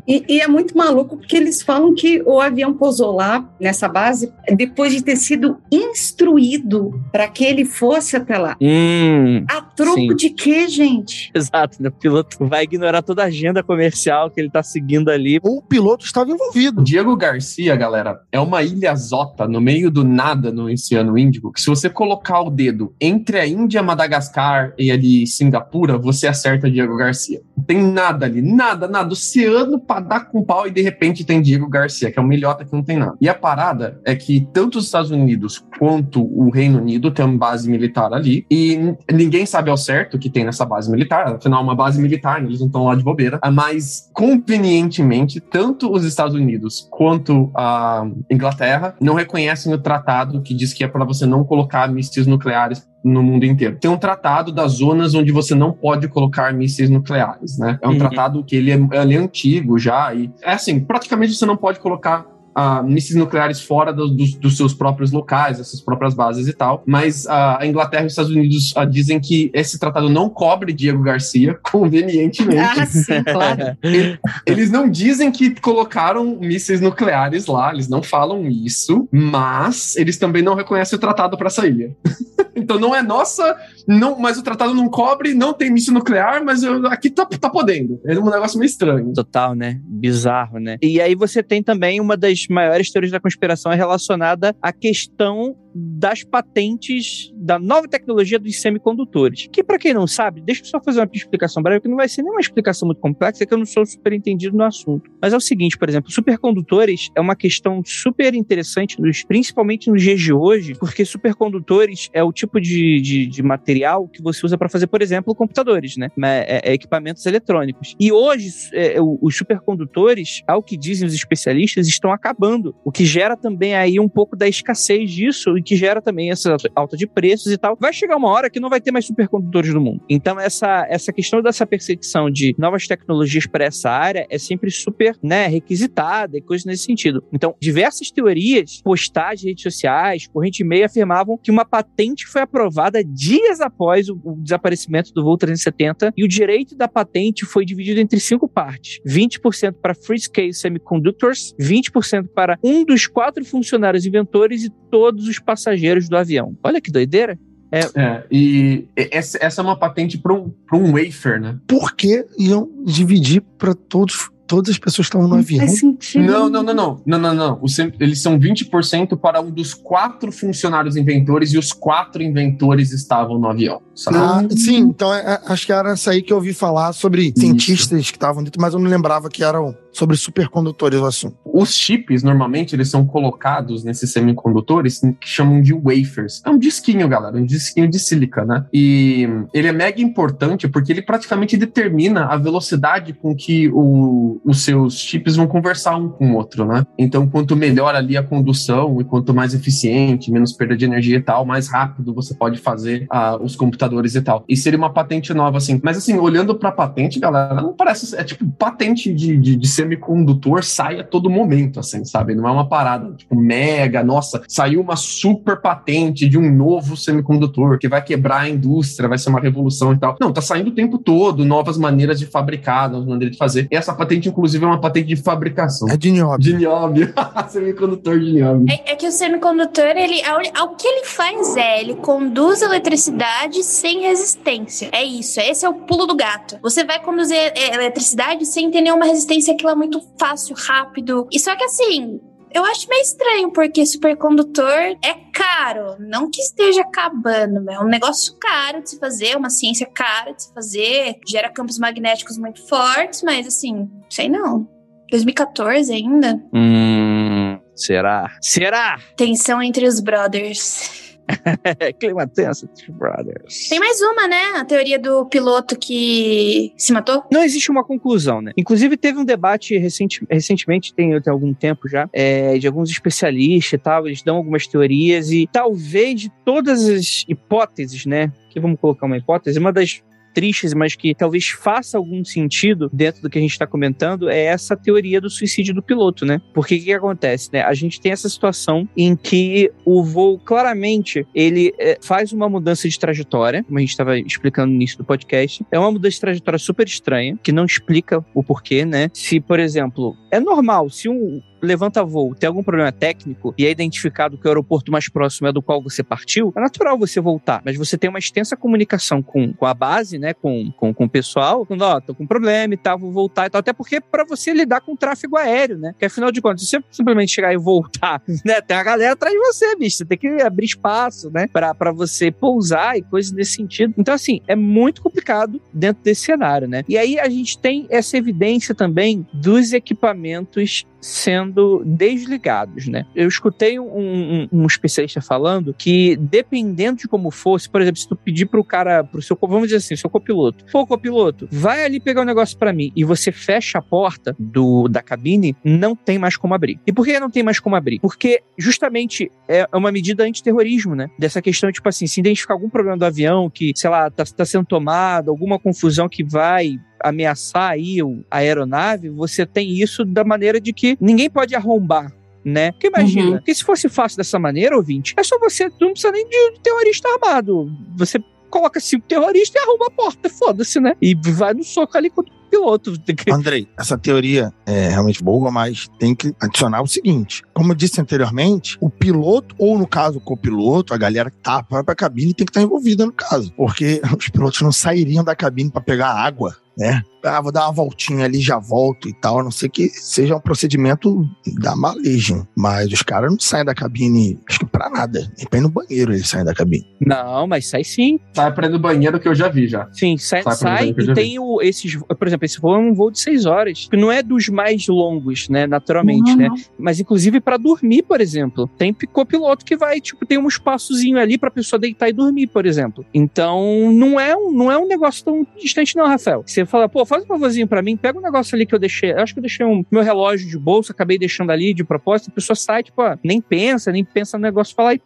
E, e é muito maluco porque eles falam que o avião pousou lá, nessa base, depois de ter sido instruído para que ele fosse até lá. Hum. A troco Sim. de quê, gente? Exato, né? O piloto vai ignorar toda a agenda comercial que ele tá seguindo ali. Ou o piloto estava envolvido. Diego Garcia, galera, é uma ilha zota no meio do nada no Oceano Índico, que se você colocar o dedo entre a Índia, Madagascar e ali Singapura, você acerta Diego Garcia. Tem nada ali, nada, nada. Oceano pra dar com pau e de repente tem Diego Garcia, que é um melhota que não tem nada. E a parada é que tanto os Estados Unidos quanto o Reino Unido tem uma base militar ali e ninguém sabe ao certo o que tem nessa base militar. Afinal, é uma base militar, né? eles não estão lá de bobeira. Mas, convenientemente, tanto os Estados Unidos quanto a Inglaterra não reconhecem o tratado que diz que é para você não colocar mísseis nucleares no mundo inteiro. Tem um tratado das zonas onde você não pode colocar mísseis nucleares, né? É um Uhum. tratado que ele é, ele é antigo já e é assim, praticamente você não pode colocar ah, mísseis nucleares fora do- dos- dos seus próprios locais, das suas próprias bases e tal. Mas ah, a Inglaterra e os Estados Unidos ah, dizem que esse tratado não cobre Diego Garcia, (laughs) convenientemente. Ah, sim, claro. (laughs) Eles não dizem que colocaram mísseis nucleares lá, eles não falam isso, mas eles também não reconhecem o tratado para essa ilha. (laughs) então não é nossa, não, mas o tratado não cobre, não tem míssil nuclear, mas eu- aqui tá, tá podendo. É um negócio meio estranho. Total, né? Bizarro, né? E aí você tem também uma das maiores teorias da conspiração é relacionada à questão das patentes da nova tecnologia dos semicondutores. Que, pra quem não sabe, deixa eu só fazer uma explicação breve, que não vai ser nem uma explicação muito complexa, que eu não sou super entendido no assunto. Mas é o seguinte, por exemplo, supercondutores é uma questão super interessante, nos, principalmente nos dias de hoje, porque supercondutores é o tipo de, de, de material que você usa para fazer, por exemplo, computadores, né? Né, é- é equipamentos eletrônicos. E hoje, é, os supercondutores, ao que dizem os especialistas, estão acabando, o que gera também aí um pouco da escassez disso que gera também essa alta de preços e tal. Vai chegar uma hora que não vai ter mais supercondutores no mundo. Então, essa, essa questão dessa perseguição de novas tecnologias para essa área é sempre super né, requisitada e coisas nesse sentido. Então, diversas teorias, postagens, redes sociais, corrente e meia afirmavam que uma patente foi aprovada dias após o, o desaparecimento do voo 370 e o direito da patente foi dividido entre cinco partes: 20% para Freescale Semiconductors, 20% para um dos quatro funcionários inventores e todos os passageiros do avião. Olha que doideira! É, e essa, essa é uma patente para um, pra um wafer, né? Por que iam dividir para todos, todas as pessoas que estavam no Não avião? faz sentido. Não, não, não, não. Não, não, não. Eles são 20% para um dos quatro funcionários inventores e os quatro inventores estavam no avião. Sabe? Ah, sim, então é- é- acho que era essa aí que eu ouvi falar sobre cientistas que estavam dentro, mas eu não lembrava que eram sobre supercondutores o assunto. Os chips, normalmente, eles são colocados nesses semicondutores que chamam de wafers. É um disquinho, galera, um disquinho de sílica, né? E ele é mega importante porque ele praticamente determina a velocidade com que o- os seus chips vão conversar um com o outro, né? Então, quanto melhor ali a condução e quanto mais eficiente, menos perda de energia e tal, mais rápido você pode fazer ah, os computadores e tal. E seria uma patente nova, assim. Mas, assim, olhando pra patente, galera, não parece... É tipo patente de, de, de semicondutor sai a todo momento, assim, sabe? Não é uma parada, tipo, mega, nossa, saiu uma super patente de um novo semicondutor que vai quebrar a indústria, vai ser uma revolução e tal. Não, tá saindo o tempo todo novas maneiras de fabricar, novas maneiras de fazer. E essa patente, inclusive, é uma patente de fabricação. É de nióbio. De nióbio. (laughs) semicondutor de nióbio. É, é que o semicondutor, ele, a uni- o que ele faz é, ele conduz eletricidade sem resistência. É isso, esse é o pulo do gato. Você vai conduzir é, eletricidade sem ter nenhuma resistência, aquilo é muito fácil, rápido. E só que assim, eu acho meio estranho, porque supercondutor é caro. Não que esteja acabando, mas é um negócio caro de se fazer, uma ciência cara de se fazer, gera campos magnéticos muito fortes, mas assim, sei não. 2014 ainda. Hum, será? Será? Tensão entre os brothers. (laughs) Clima tenso, Two Brothers. Tem mais uma, né? A teoria do piloto que se matou. Não existe uma conclusão, né? Inclusive, teve um debate recente, recentemente, tem, tem algum tempo já, é, de alguns especialistas e tal, eles dão algumas teorias e talvez de todas as hipóteses, né? Que vamos colocar uma hipótese, uma das tristes, mas que talvez faça algum sentido dentro do que a gente está comentando, é essa teoria do suicídio do piloto, né? Porque o que, que acontece, né? A gente tem essa situação em que o voo claramente ele é, faz uma mudança de trajetória, como a gente estava explicando no início do podcast. É uma mudança de trajetória super estranha, que não explica o porquê, né? Se, por exemplo, é normal, se um, levanta voo, tem algum problema técnico e é identificado que o aeroporto mais próximo é do qual você partiu, é natural você voltar. Mas você tem uma extensa comunicação com, com a base, né? Com, com, com o pessoal, falando, ó, oh, tô com problema e tal, vou voltar e tal. Até porque para você lidar com o tráfego aéreo, né? Que afinal de contas, se você simplesmente chegar e voltar, (laughs) né? Tem a galera atrás de você, bicho. Você tem que abrir espaço, né? Pra, pra você pousar e coisas nesse sentido. Então, assim, é muito complicado dentro desse cenário, né? E aí a gente tem essa evidência também dos equipamentos sendo desligados, né? Eu escutei um, um, um, especialista falando que dependendo de como fosse, por exemplo, se tu pedir pro cara, pro seu, vamos dizer assim, seu copiloto, pô, copiloto, vai ali pegar um negócio para mim e você fecha a porta do, da cabine, não tem mais como abrir. E por que não tem mais como abrir? Porque justamente é uma medida antiterrorismo, né? Dessa questão, tipo assim, se identificar algum problema do avião que, sei lá, tá, tá sendo tomado, alguma confusão que vai ameaçar aí a aeronave, você tem isso da maneira de que ninguém pode arrombar né? Porque imagina, uhum. que se fosse fácil dessa maneira, ouvinte, é só você, não precisa nem de terrorista armado. Você coloca cinco terroristas e arruma a porta, foda-se, né? E vai no soco ali contra o piloto. Andrei, essa teoria é realmente boa, mas tem que adicionar o seguinte: como eu disse anteriormente, o piloto, ou no caso o copiloto, a galera que tá a própria cabine tem que estar envolvida no caso, porque (laughs) os pilotos não sairiam da cabine para pegar água né? Ah, vou dar uma voltinha ali, já volto e tal. A não ser que seja um procedimento da Malaysian. Mas os caras não saem da cabine, acho que pra nada. Nem pra ir no banheiro eles saem da cabine. Não, mas sai sim. Sai pra ir no banheiro que eu já vi já. Sim, sai, sai, sai e tem o, esses. Por exemplo, esse voo é um voo de seis horas. Que não é dos mais longos, né? Naturalmente, uhum. né? Mas inclusive para dormir, por exemplo. Tem copiloto que vai, tipo, tem um espaçozinho ali pra pessoa deitar e dormir, por exemplo. Então, não é um, não é um negócio tão distante, não, Rafael. Você fala, pô, faz um favorzinho pra mim, pega um negócio ali que eu deixei. Acho que eu deixei um meu relógio de bolsa, acabei deixando ali de propósito, a pessoa sai, tipo, ó, nem pensa, nem pensa no negócio, fala e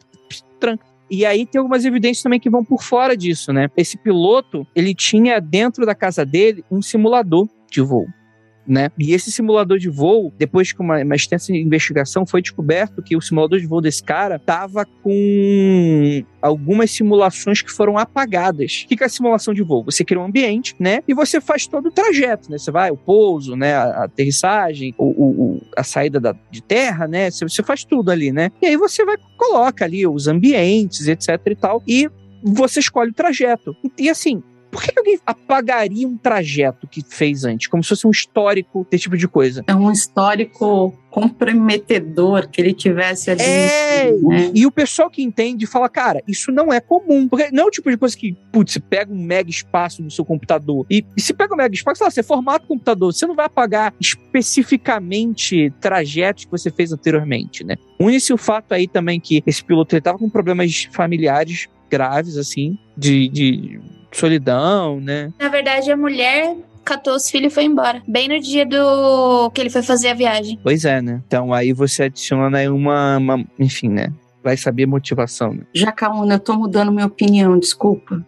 tranca. E aí tem algumas evidências também que vão por fora disso, né? Esse piloto, ele tinha dentro da casa dele um simulador de voo né? E esse simulador de voo, depois que uma, uma extensa investigação, foi descoberto que o simulador de voo desse cara tava com algumas simulações que foram apagadas. O que é a simulação de voo? Você cria um ambiente, né? E você faz todo o trajeto, né? Você vai, o pouso, né? A, a aterrissagem, o, o, a saída da, de terra, né? Você, você faz tudo ali, né? E aí você vai, coloca ali os ambientes, etc e tal, e você escolhe o trajeto. E assim, por que alguém apagaria um trajeto que fez antes? Como se fosse um histórico desse tipo de coisa. É um histórico comprometedor que ele tivesse ali. É, né? e o pessoal que entende fala, cara, isso não é comum. Porque não é o tipo de coisa que, putz, você pega um mega espaço no seu computador. E, e se pega um mega espaço, lá, você formata o computador, você não vai apagar especificamente trajetos que você fez anteriormente, né? Une-se o fato aí também que esse piloto ele tava com problemas familiares graves, assim, de, de solidão, né? Na verdade, a mulher catou os filhos e foi embora. Bem no dia do que ele foi fazer a viagem. Pois é, né? Então aí você adiciona aí uma, uma enfim, né? Vai saber a motivação, né? Jacaúna, eu tô mudando minha opinião, desculpa.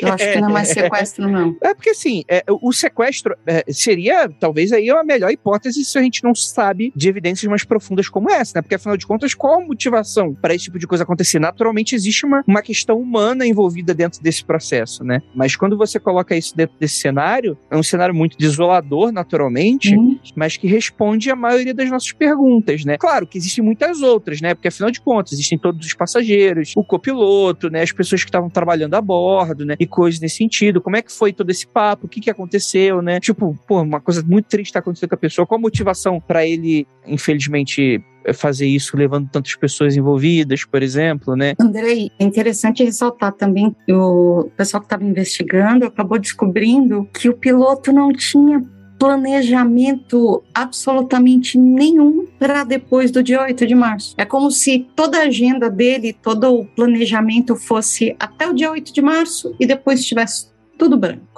Eu acho que não é mais sequestro, não. É porque assim, é, o sequestro é, seria talvez aí a melhor hipótese se a gente não sabe de evidências mais profundas como essa, né? Porque afinal de contas, qual a motivação para esse tipo de coisa acontecer? Naturalmente existe uma, uma questão humana envolvida dentro desse processo, né? Mas quando você coloca isso dentro desse cenário, é um cenário muito desolador, naturalmente, uhum. mas que responde a maioria das nossas perguntas, né? Claro que existem muitas outras, né? Porque afinal de contas, existem todos os passageiros, o copiloto, né? As pessoas que estavam trabalhando a bordo, né? E coisas nesse sentido. Como é que foi todo esse papo? O que que aconteceu, né? Tipo, pô, uma coisa muito triste tá acontecendo com a pessoa. Qual a motivação para ele, infelizmente, fazer isso levando tantas pessoas envolvidas, por exemplo, né? Andrei, é interessante ressaltar também que o pessoal que estava investigando acabou descobrindo que o piloto não tinha planejamento absolutamente nenhum para depois do dia 8 de março. É como se toda a agenda dele, todo o planejamento fosse até o dia 8 de março e depois estivesse tudo branco.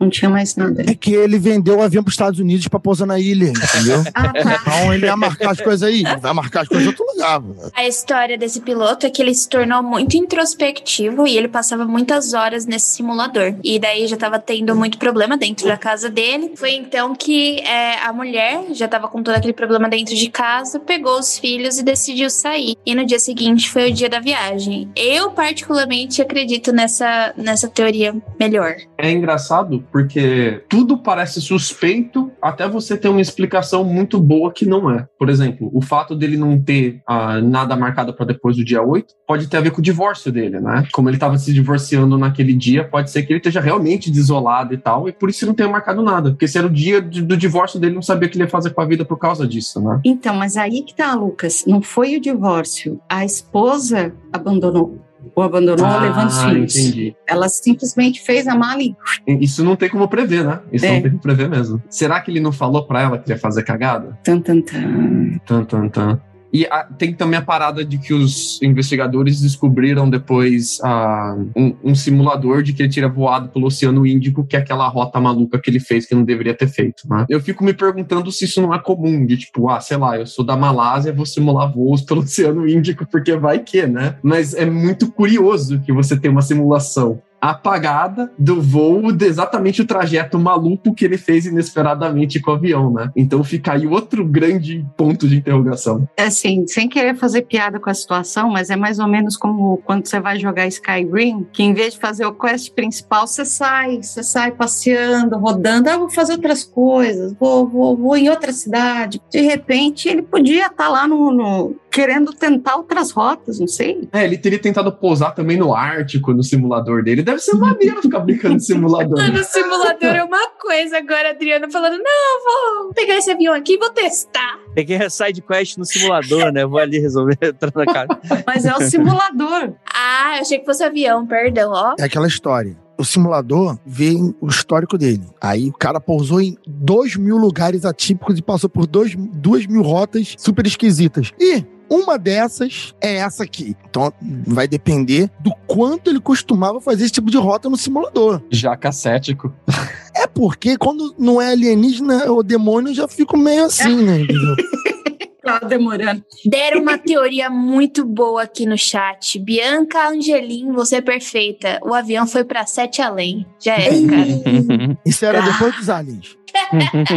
Não tinha mais nada. É que ele vendeu o avião para os Estados Unidos para pousar na ilha, entendeu? ah, tá. Então ele ia marcar as coisas aí, vai marcar as coisas em outro lugar. A história desse piloto é que ele se tornou muito introspectivo e ele passava muitas horas nesse simulador. E daí já estava tendo muito problema dentro da casa dele. Foi então que é, a mulher já estava com todo aquele problema dentro de casa, pegou os filhos e decidiu sair. E no dia seguinte foi o dia da viagem. Eu, particularmente, acredito nessa, nessa teoria melhor. É engraçado porque tudo parece suspeito até você ter uma explicação muito boa que não é. Por exemplo, o fato dele não ter ah, nada marcado para depois do dia 8 pode ter a ver com o divórcio dele, né? Como ele estava se divorciando naquele dia, pode ser que ele esteja realmente desolado e tal, e por isso não tenha marcado nada. Porque se era o dia de- do divórcio dele, não sabia o que ele ia fazer com a vida por causa disso, né? Então, mas aí que tá, Lucas. Não foi o divórcio. A esposa abandonou. Ou abandonou levando os filhos. Ah, entendi. Ela simplesmente fez a mala e Isso não tem como prever, né? Isso É. não tem como prever mesmo. Será que ele não falou pra ela que ia fazer cagada? tan, tan, tan. Tan, tan, tan. E ah, tem também a parada de que os investigadores descobriram depois ah, um, um simulador de que ele tinha voado pelo Oceano Índico, que é aquela rota maluca que ele fez que não deveria ter feito, né? Eu fico me perguntando se isso não é comum, de tipo, ah, sei lá, eu sou da Malásia, vou simular voos pelo (laughs) Oceano Índico, porque vai que, né? Mas é muito curioso que você tenha uma simulação apagada do voo de exatamente o trajeto maluco que ele fez inesperadamente com o avião, né? Então fica aí outro grande ponto de interrogação. Assim, sem querer fazer piada com a situação, mas é mais ou menos como quando você vai jogar Skyrim, que em vez de fazer o quest principal, você sai, você sai passeando, rodando, ah, vou fazer outras coisas, vou, vou, vou em outra cidade. De repente, ele podia estar lá no, no- querendo tentar outras rotas, não sei. É, ele teria tentado pousar também no Ártico, no simulador dele. Deve ser maneiro ficar brincando de simulador. (laughs) Mano, o simulador é uma coisa. Agora, Adriana falando, não, vou pegar esse avião aqui e vou testar. Que é side quest no simulador, né? Vou ali resolver (laughs) entrar na casa. Mas é o simulador. Ah, achei que fosse avião, perdão, ó. É aquela história. O simulador vê o histórico dele. Aí o cara pousou em dois mil lugares atípicos e passou por dois, duas mil rotas super esquisitas. E uma dessas é essa aqui. Então vai depender do quanto ele costumava fazer esse tipo de rota no simulador. Jaca cético. É porque quando não é alienígena ou demônio, eu já fico meio assim, né? (laughs) Tá demorando. Deram uma teoria muito boa aqui no chat. Bianca Angelim, você é perfeita. O avião foi pra sete além. Já era, cara. Isso era depois dos aliens.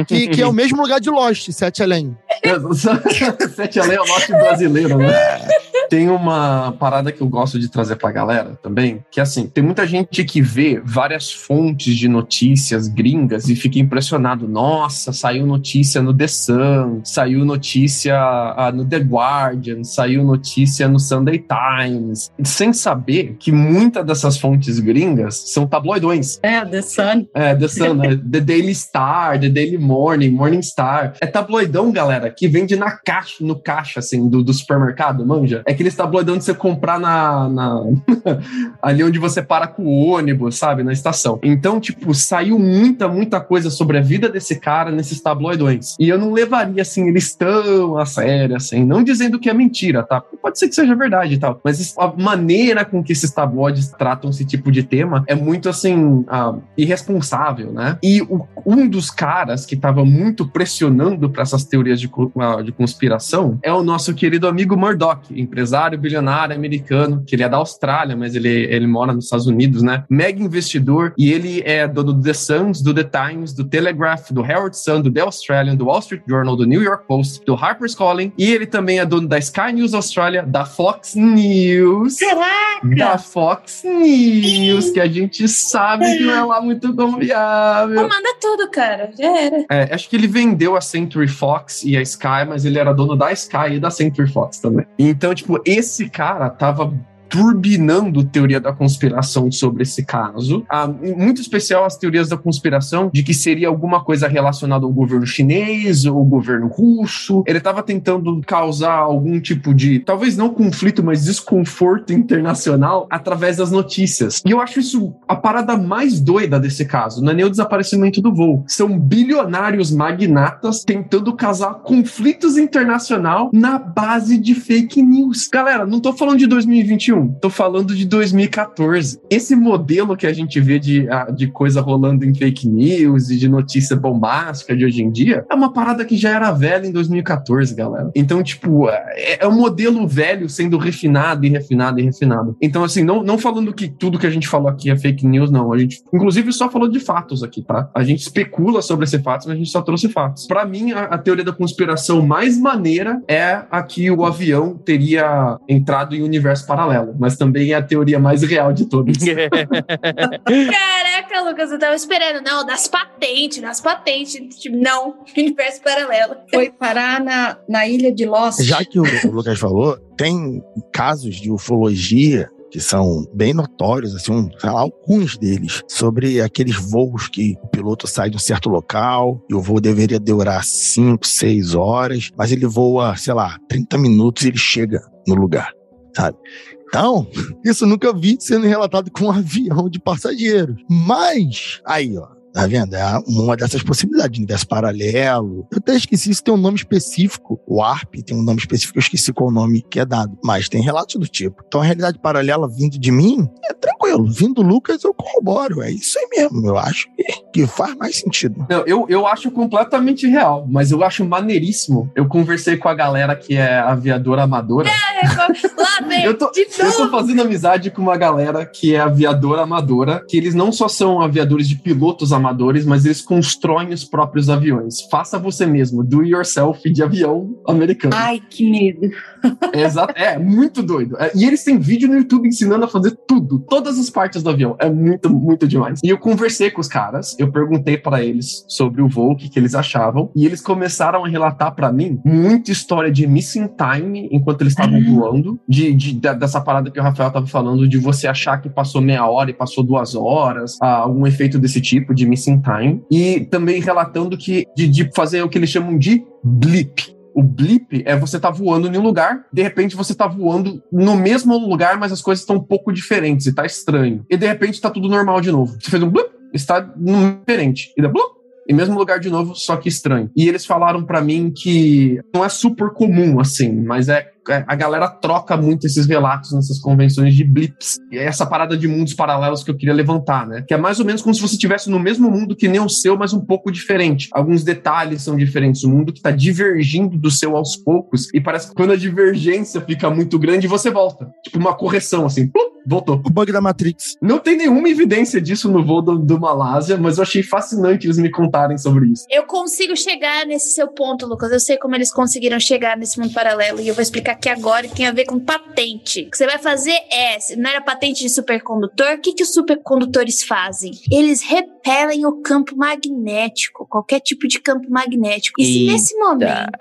Que, que é o mesmo lugar de Lost, Sete Além. (laughs) Sete Além é o norte brasileiro, né? (laughs) Tem uma parada que eu gosto de trazer pra galera também, que é assim, tem muita gente que vê várias fontes de notícias gringas e fica impressionado. Nossa, saiu notícia no The Sun, saiu notícia ah, no The Guardian, saiu notícia no Sunday Times, sem saber que muitas dessas fontes gringas são tabloidões. É, The Sun. É, The Sun, né? The Daily Star, The Daily Morning, Morning Star. É tabloidão, galera, que vende na caixa, no caixa, assim, do, do supermercado, manja? É aqueles tabloidão de você comprar na, na- (laughs) ali onde você para com o ônibus, sabe? Na estação. Então, tipo, saiu muita, muita coisa sobre a vida desse cara nesses tabloidões. E eu não levaria, assim, eles tão a sério, assim. Não dizendo que é mentira, tá? Pode ser que seja verdade e tal. Mas a maneira com que esses tabloides tratam esse tipo de tema é muito, assim, ah, irresponsável, né? E o- um dos caras que tava muito pressionando para essas teorias de, ah, de conspiração é o nosso querido amigo Murdoch, empresário bilionário americano, que ele é da Austrália, mas ele, ele mora nos Estados Unidos, né? Mega investidor, e ele é dono do The Suns, do The Times, do Telegraph, do Herald Sun, do The Australian, do Wall Street Journal, do New York Post, do Harper's Calling, e ele também é dono da Sky News Australia, da Fox News, da Fox News, que a gente sabe que não é lá muito confiável. Comanda tudo, cara. Já era. É, acho que ele vendeu a Century Fox e a Sky, mas ele era dono da Sky e da Century Fox também. Então, tipo, esse cara tava turbinando teoria da conspiração sobre esse caso. Ah, muito especial as teorias da conspiração de que seria alguma coisa relacionada ao governo chinês ou governo russo. Ele estava tentando causar algum tipo de, talvez não conflito, mas desconforto internacional através das notícias. E eu acho isso a parada mais doida desse caso. Não é nem o desaparecimento do voo. São bilionários magnatas tentando causar conflitos internacional na base de fake news. Galera, não tô falando de 2021, tô falando de 2014. Esse modelo que a gente vê de, de coisa rolando em fake news e de notícia bombástica de hoje em dia é uma parada que já era velha em 2014, galera. Então, tipo, é, é um modelo velho sendo refinado e refinado e refinado. Então, assim, não, não falando que tudo que a gente falou aqui é fake news, não. A gente, inclusive, só falou de fatos aqui, tá? A gente especula sobre esses fatos, mas a gente só trouxe fatos. Pra mim, a, a teoria da conspiração mais maneira é a que o avião teria entrado em um universo paralelo. Mas também é a teoria mais real de todas. (laughs) Caraca, Lucas, eu tava esperando. Não, das patentes, das patentes. Tipo, não, (laughs) universo paralelo. Foi parar na, na ilha de Lost. Já que o, o (laughs) Lucas falou, tem casos de ufologia que são bem notórios, assim, um, sei lá, alguns deles, sobre aqueles voos que o piloto sai de um certo local e o voo deveria durar 5, 6 horas, mas ele voa, sei lá, 30 minutos e ele chega no lugar, sabe? Então, isso nunca vi sendo relatado com um (laughs) avião de passageiros. Mas, aí, ó, Tá vendo? É uma dessas possibilidades, universo paralelo. Eu até esqueci se tem um nome específico. O ARP tem um nome específico, eu esqueci qual o nome que é dado. Mas tem relatos do tipo. Então a realidade paralela vindo de mim é tranquilo. Vindo do Lucas, eu corroboro. É isso aí mesmo. Eu acho que faz mais sentido. Não, eu, eu acho completamente real, mas eu acho maneiríssimo. Eu conversei com a galera que é aviadora amadora. Lá (laughs) vem, Eu tô, de eu tô fazendo amizade com uma galera que é aviadora amadora, que eles não só são aviadores de pilotos amadores, mas eles constroem os próprios aviões. Faça você mesmo, do yourself de avião americano. Ai, que medo. É, exato, é muito doido. É, e eles têm vídeo no YouTube ensinando a fazer tudo, todas as partes do avião. É muito, muito demais. E eu conversei com os caras, eu perguntei pra eles sobre o voo, o que, que eles achavam, e eles começaram a relatar pra mim muita história de missing time enquanto eles estavam voando, de, de- da- dessa parada que o Rafael tava falando, de você achar que passou meia hora e passou duas horas, ah, algum efeito desse tipo de missing time, e também relatando que de, de fazer o que eles chamam de blip. O blip é você tá voando em um lugar, de repente você tá voando no mesmo lugar, mas as coisas estão um pouco diferentes e tá estranho. E de repente tá tudo normal de novo. Você fez um blip, está diferente. E dá blup, e mesmo lugar de novo, só que estranho. E eles falaram pra mim que não é super comum assim, mas é, a galera troca muito esses relatos nessas convenções de blips. E é essa parada de mundos paralelos que eu queria levantar, né? Que é mais ou menos como se você estivesse no mesmo mundo que nem o seu, mas um pouco diferente. Alguns detalhes são diferentes. O mundo que tá divergindo do seu aos poucos. E parece que quando a divergência fica muito grande, você volta. Tipo uma correção, assim. Plum, voltou. O bug da Matrix. Não tem nenhuma evidência disso no voo do, do Malásia, mas eu achei fascinante eles me contarem sobre isso. Eu consigo chegar nesse seu ponto, Lucas. Eu sei como eles conseguiram chegar nesse mundo paralelo. E eu vou explicar aqui agora que tem a ver com patente. O que você vai fazer é, se não era patente de supercondutor, o que, que os supercondutores fazem? Eles repelem o campo magnético, qualquer tipo de campo magnético. E se Eita. nesse momento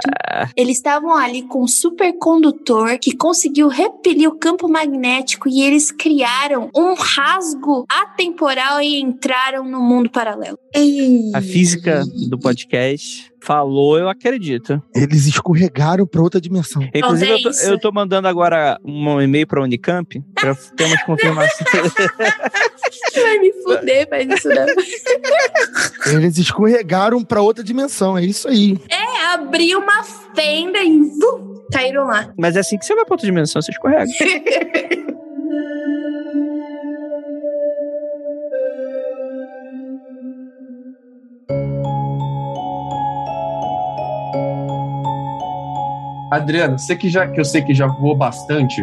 eles estavam ali com um supercondutor que conseguiu repelir o campo magnético e eles criaram um rasgo atemporal e entraram no mundo paralelo. A física do podcast falou, eu acredito. Eles escorregaram pra outra dimensão. Inclusive, é eu, tô, isso. eu tô mandando agora um e-mail pra Unicamp pra (laughs) ter umas confirmações. Vai me fuder, faz isso não. (laughs) Eles escorregaram pra outra dimensão. É isso aí. É, abriu uma fenda e vum, caíram lá. Mas é assim que você vai pra outra dimensão, você escorrega. (laughs) Adriana, você que já que eu sei que já voou bastante,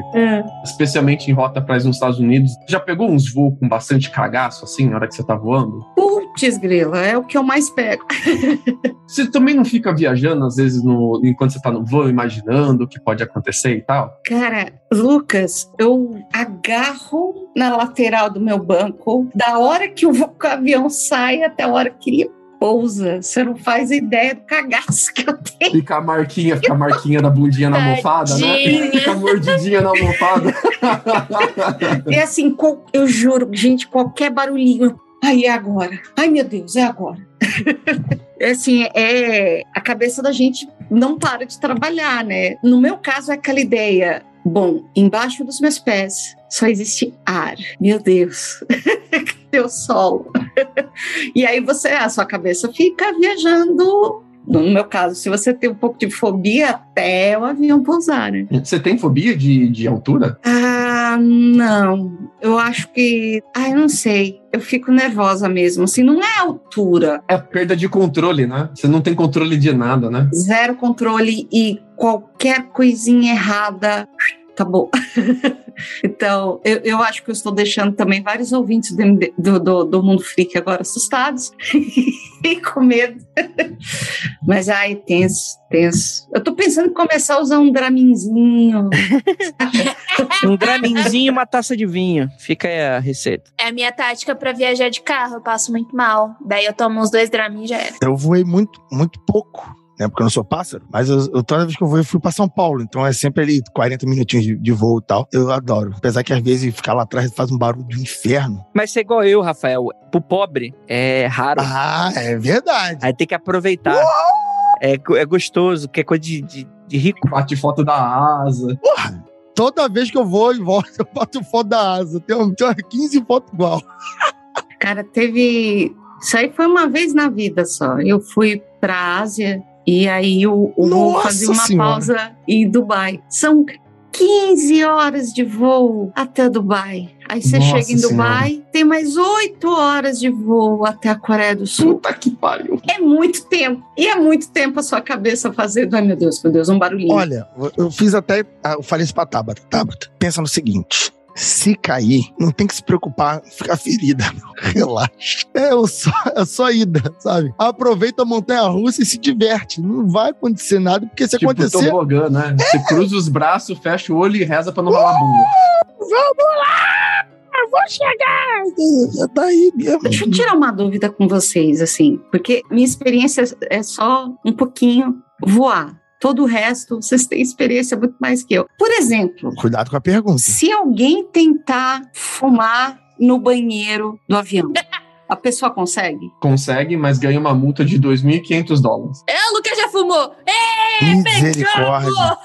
especialmente em rota para os Estados Unidos, já pegou uns voos com bastante cagaço assim na hora que você tá voando? Putz, grila, é o que eu mais pego. (laughs) Você também não fica viajando às vezes no enquanto você tá no voo imaginando o que pode acontecer e tal? Cara, Lucas, eu agarro na lateral do meu banco da hora que o vo- que o avião sai até a hora que ele pousa. Você não faz ideia do cagaço que eu tenho. Fica a marquinha, fica a marquinha da bundinha na almofada, né? Fica a mordidinha na almofada. É assim, eu juro, gente, qualquer barulhinho. Ai, é agora. Ai, meu Deus, é agora. (laughs) É assim, é a cabeça da gente não para de trabalhar, né? No meu caso é aquela ideia. Bom, embaixo dos meus pés só existe ar. Meu Deus. Cadê o sol? e aí você, a sua cabeça fica viajando. No meu caso, se você tem um pouco de fobia, até o avião pousar, né? Você tem fobia de, de altura? Ah, não. Eu acho que. Ah, eu não sei. Eu fico nervosa mesmo. Assim, não é altura. É perda de controle, né? Você não tem controle de nada, né? Zero controle e qualquer coisinha errada. Acabou. (laughs) Então, eu, eu acho que eu estou deixando também vários ouvintes do, MD do, do, do Mundo Freak agora assustados (laughs) e com medo. (laughs) Mas, ai, tenso, tenso. Eu tô pensando em começar a usar um draminzinho. Um draminzinho e uma taça de vinho. Fica aí a receita. É a minha tática pra viajar de carro. Eu passo muito mal. Daí eu tomo uns dois Dramin e já era. Eu voei muito, muito pouco. Né, porque eu não sou pássaro, mas eu, eu- toda vez que eu vou, eu fui pra São Paulo, então é sempre ali 40 minutinhos de, de voo e tal. Eu adoro. Apesar que às vezes ficar lá atrás faz um barulho de um inferno. Mas ser igual eu, Rafael, pro pobre é raro. Ah, é verdade. Aí tem que aproveitar. É, é gostoso, que é coisa de, de, de rico. Bate foto da asa. Porra, toda vez que eu vou e volto, eu boto foto da asa. Tem, um- tem umas 15 fotos igual. Cara, teve. Isso aí foi uma vez na vida só. Eu fui pra Ásia e aí o, o voo fazia uma Senhora. pausa em Dubai. São 15 horas de voo até Dubai. Aí você Nossa chega em Dubai, tem mais 8 horas de voo até a Coreia do Sul. Puta que pariu. É muito tempo. E é muito tempo a sua cabeça fazendo, ai meu Deus, meu Deus, um barulhinho. Olha, eu- eu fiz até. ah, Eu falei isso pra Tabata. Tabata, pensa no seguinte. Se cair, não tem que se preocupar, ficar ferida. (laughs) Relaxa. É o só, é só ida, sabe? Aproveita a montanha russa e se diverte. Não vai acontecer nada, porque se Tipo, acontecer. tobogã, né? Você cruza os braços, fecha o olho e reza pra não rolar a bunda. Vamos lá! Eu vou chegar! Tá aí mesmo. Deixa eu tirar uma dúvida com vocês, assim, porque minha experiência é só um pouquinho voar. Todo o resto, vocês têm experiência muito mais que eu. Por exemplo, Cuidado com a pergunta. se alguém tentar fumar no banheiro do avião, a pessoa consegue? Consegue, mas ganha uma multa de 2.500 dólares. É, o Lucas já fumou! Misericórdia.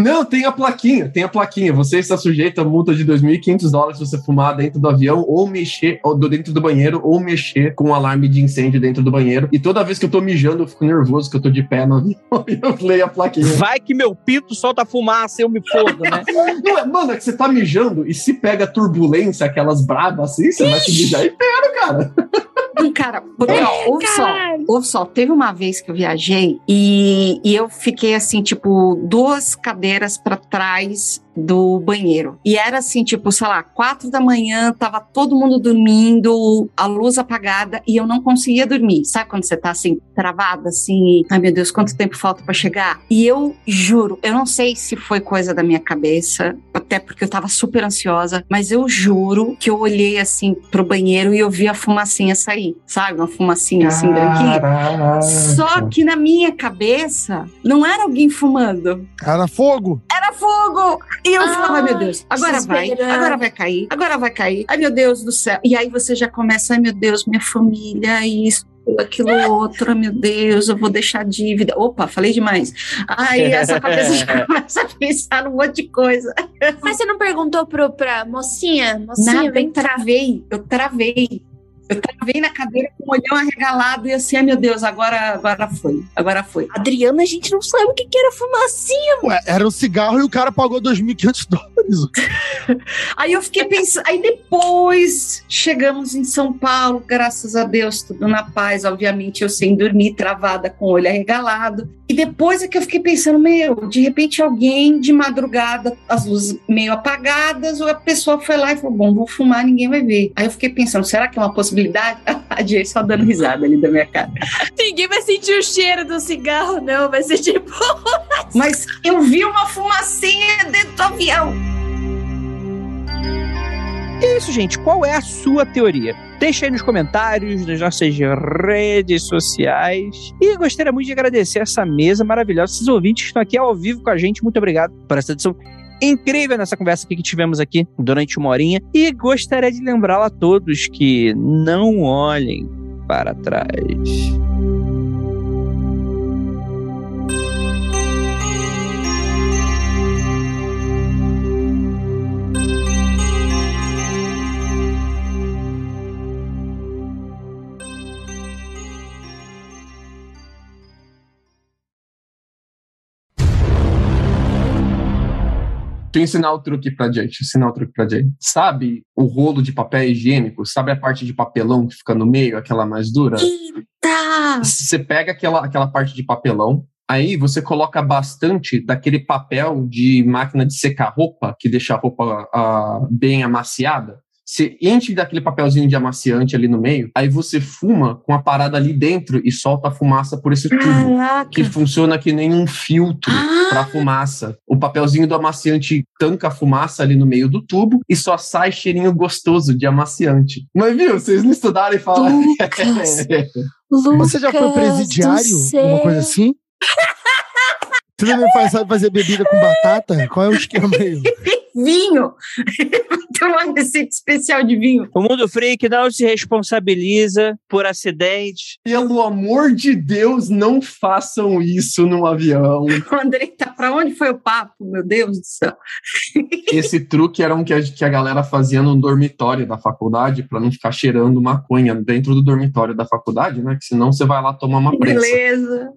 Não, tem a plaquinha, tem a plaquinha. Você está sujeito a multa de 2.500 dólares se você fumar dentro do avião ou mexer ou do- dentro do banheiro ou mexer com um alarme de incêndio dentro do banheiro. E toda vez que eu tô mijando, eu fico nervoso que eu tô de pé no avião (laughs) e eu leio a plaquinha. Vai que meu pito solta fumaça, eu me fodo, né? (laughs) Não, é- mano, é que você tá mijando e se pega turbulência, aquelas brabas assim, você vai se mijar inteiro, cara. (laughs) Cara, porque, ó, ouve só, ouve só, teve uma vez que eu viajei e, e eu fiquei assim, tipo, duas cadeiras pra trás do banheiro. E era assim, tipo, sei lá, quatro da manhã, tava todo mundo dormindo, a luz apagada e eu não conseguia dormir. Sabe quando você tá assim, travada, assim, ai meu Deus, quanto tempo falta pra chegar? E eu juro, eu não sei se foi coisa da minha cabeça, até porque eu tava super ansiosa, mas eu juro que eu olhei assim pro banheiro e eu vi a fumacinha sair, sabe? Uma fumacinha assim branquinha. Caraca. Só que na minha cabeça não era alguém fumando, Era fogo. Era fogo! E eu falava, ai meu Deus, agora vai, agora vai cair, agora vai cair, ai meu Deus do céu. E aí você já começa, ai meu Deus, minha família, isso, aquilo outro, ai meu Deus, eu vou deixar dívida. Opa, falei demais. Aí essa cabeça já (laughs) começa a pensar num monte de coisa. Mas você não perguntou pro, pra mocinha? Mocinha, Nada, vem eu travei, eu travei. Eu travei na cadeira com o olhão arregalado e assim, ai meu Deus, agora, agora foi, agora foi. Adriana, a gente não sabe o que que era fumacinha. Ué, era um cigarro e o cara pagou 2.500 dólares. (laughs) Aí eu fiquei pensando, aí depois chegamos em São Paulo, graças a Deus, tudo na paz, obviamente eu sem dormir, travada, com o olho arregalado. E depois é que eu fiquei pensando, meu, de repente alguém de madrugada, as luzes meio apagadas, ou a pessoa foi lá e falou, bom, vou fumar, ninguém vai ver. Aí eu fiquei pensando, será que é uma possibilidade? (laughs) A Jay só dando risada ali da minha cara. Ninguém vai sentir o cheiro do cigarro, não. Vai ser tipo. (laughs) Mas eu vi uma fumacinha dentro do avião. É isso, gente. Qual é a sua teoria? Deixa aí nos comentários, nas nossas redes sociais. E gostaria muito de agradecer essa mesa maravilhosa, esses ouvintes que estão aqui ao vivo com a gente. Muito obrigado por essa edição incrível nessa conversa que tivemos aqui durante uma horinha. E gostaria de lembrá-la a todos que não olhem para trás. Deixa eu ensinar o truque pra Jay. Deixa eu ensinar o truque pra Jay. Sabe o rolo de papel higiênico? Sabe a parte de papelão que fica no meio, aquela mais dura? Tá. Você pega aquela, aquela parte de papelão, Aí você coloca bastante daquele papel de máquina de secar roupa, que deixa a roupa ah, bem amaciada. Você enche daquele papelzinho de amaciante ali no meio, aí você fuma com a parada ali dentro e solta a fumaça por esse tubo, Caraca. que funciona que nem um filtro Ah. para fumaça. O papelzinho do amaciante tanca a fumaça ali no meio do tubo e só sai cheirinho gostoso de amaciante. Mas viu, vocês não estudaram e falam. Lucas. Lucas (laughs) Você já foi presidiário? céu. Uma coisa assim? (laughs) Você também faz, sabe fazer bebida com batata? Qual é o esquema aí? (laughs) Vinho! (laughs) Tem uma receita especial de vinho. O mundo freak não se responsabiliza por acidentes. Pelo amor de Deus, não façam isso no avião. (laughs) O Andrei tá pra onde foi o papo? Meu Deus do céu. (laughs) Esse truque era um que a, que a galera fazia no dormitório da faculdade para não ficar cheirando maconha dentro do dormitório da faculdade, né? Que senão você vai lá tomar uma prensa. Beleza.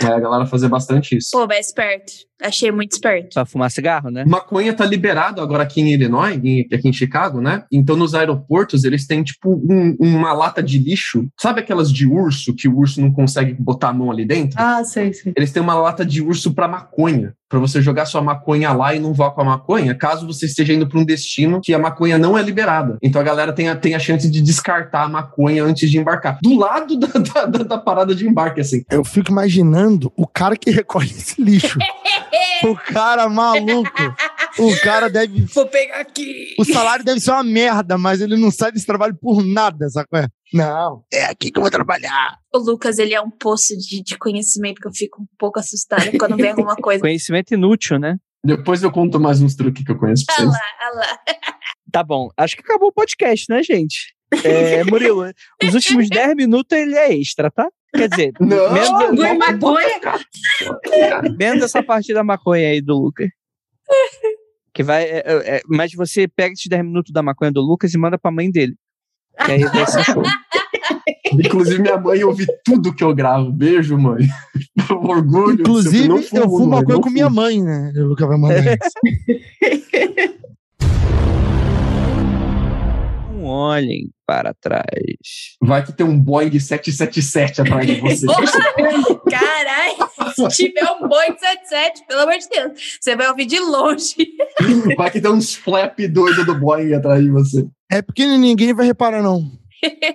É, a galera fazia bastante isso. Pô, mas esperto. Achei muito esperto. Pra fumar cigarro, né? Maconha tá liberado agora aqui em Illinois, em- aqui em Chicago, né? Então nos aeroportos eles têm tipo um- uma lata de lixo, sabe aquelas de urso que o urso não consegue botar a mão ali dentro? Ah, sei, sei. Eles têm uma lata de urso para maconha, para você jogar sua maconha lá e não vá com a maconha, caso você esteja indo para um destino que a maconha não é liberada. Então a galera tem a, tem a chance de descartar a maconha antes de embarcar. Do lado da, da, da- da parada de embarque, assim. Eu fico imaginando o cara que recolhe esse lixo. (laughs) o cara maluco. O cara deve. (laughs) Vou pegar aqui. O salário deve ser uma merda, mas ele não sai desse trabalho por nada, sacou? Não, é aqui que eu vou trabalhar. O Lucas, ele é um poço de, de conhecimento que eu fico um pouco assustada quando vem alguma coisa. (laughs) Conhecimento inútil, né? Depois eu conto mais uns truques que eu conheço pra Olha vocês. lá, olha lá. Tá bom. Acho que acabou o podcast, né, gente? É, Murilo, os últimos (laughs) 10 minutos ele é extra, tá? Quer dizer, (laughs) Não, menos, Foi maconha. menos essa parte (laughs) da maconha aí do Lucas. Que vai. é, é, é, mas você pega esses 10 minutos da maconha do Lucas e manda pra mãe dele. Que aí vai ser show. (laughs) Inclusive, minha mãe ouve tudo que eu gravo. Beijo, mãe. Orgulho. Inclusive, não eu fumo mãe, maconha não com minha fumo. mãe, né? O Lucas vai mandar isso. Não olhem para trás. Vai que tem um Boeing 777 atrás de você. (laughs) Caralho, se tiver um Boeing 77, pelo amor de Deus, você vai ouvir de longe. (laughs) Vai que tem uns flap doido do Boeing atrás de você. É porque ninguém vai reparar, não.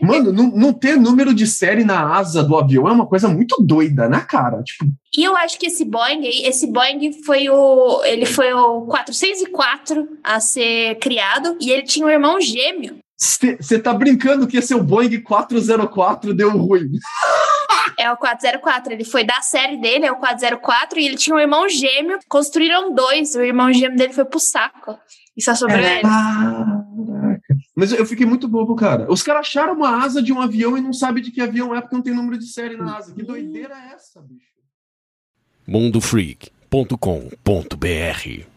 Mano, não, não ter número de série na asa do avião é uma coisa muito doida, né, cara? Tipo, E eu acho que esse Boeing aí, esse Boeing foi o. Ele foi o 404 a ser criado e ele tinha um irmão gêmeo. Você tá brincando que esse é o Boeing 404 deu ruim. É o 404. Ele foi da série dele, é o 404, e ele tinha um irmão gêmeo. Construíram dois. O irmão gêmeo dele foi pro saco. E só sobrou É. ele. Caraca. Mas eu fiquei muito bobo, cara. Os caras acharam uma asa de um avião e não sabem de que avião é porque não tem número de série na asa. Que doideira é essa, bicho? mundofreak.com.br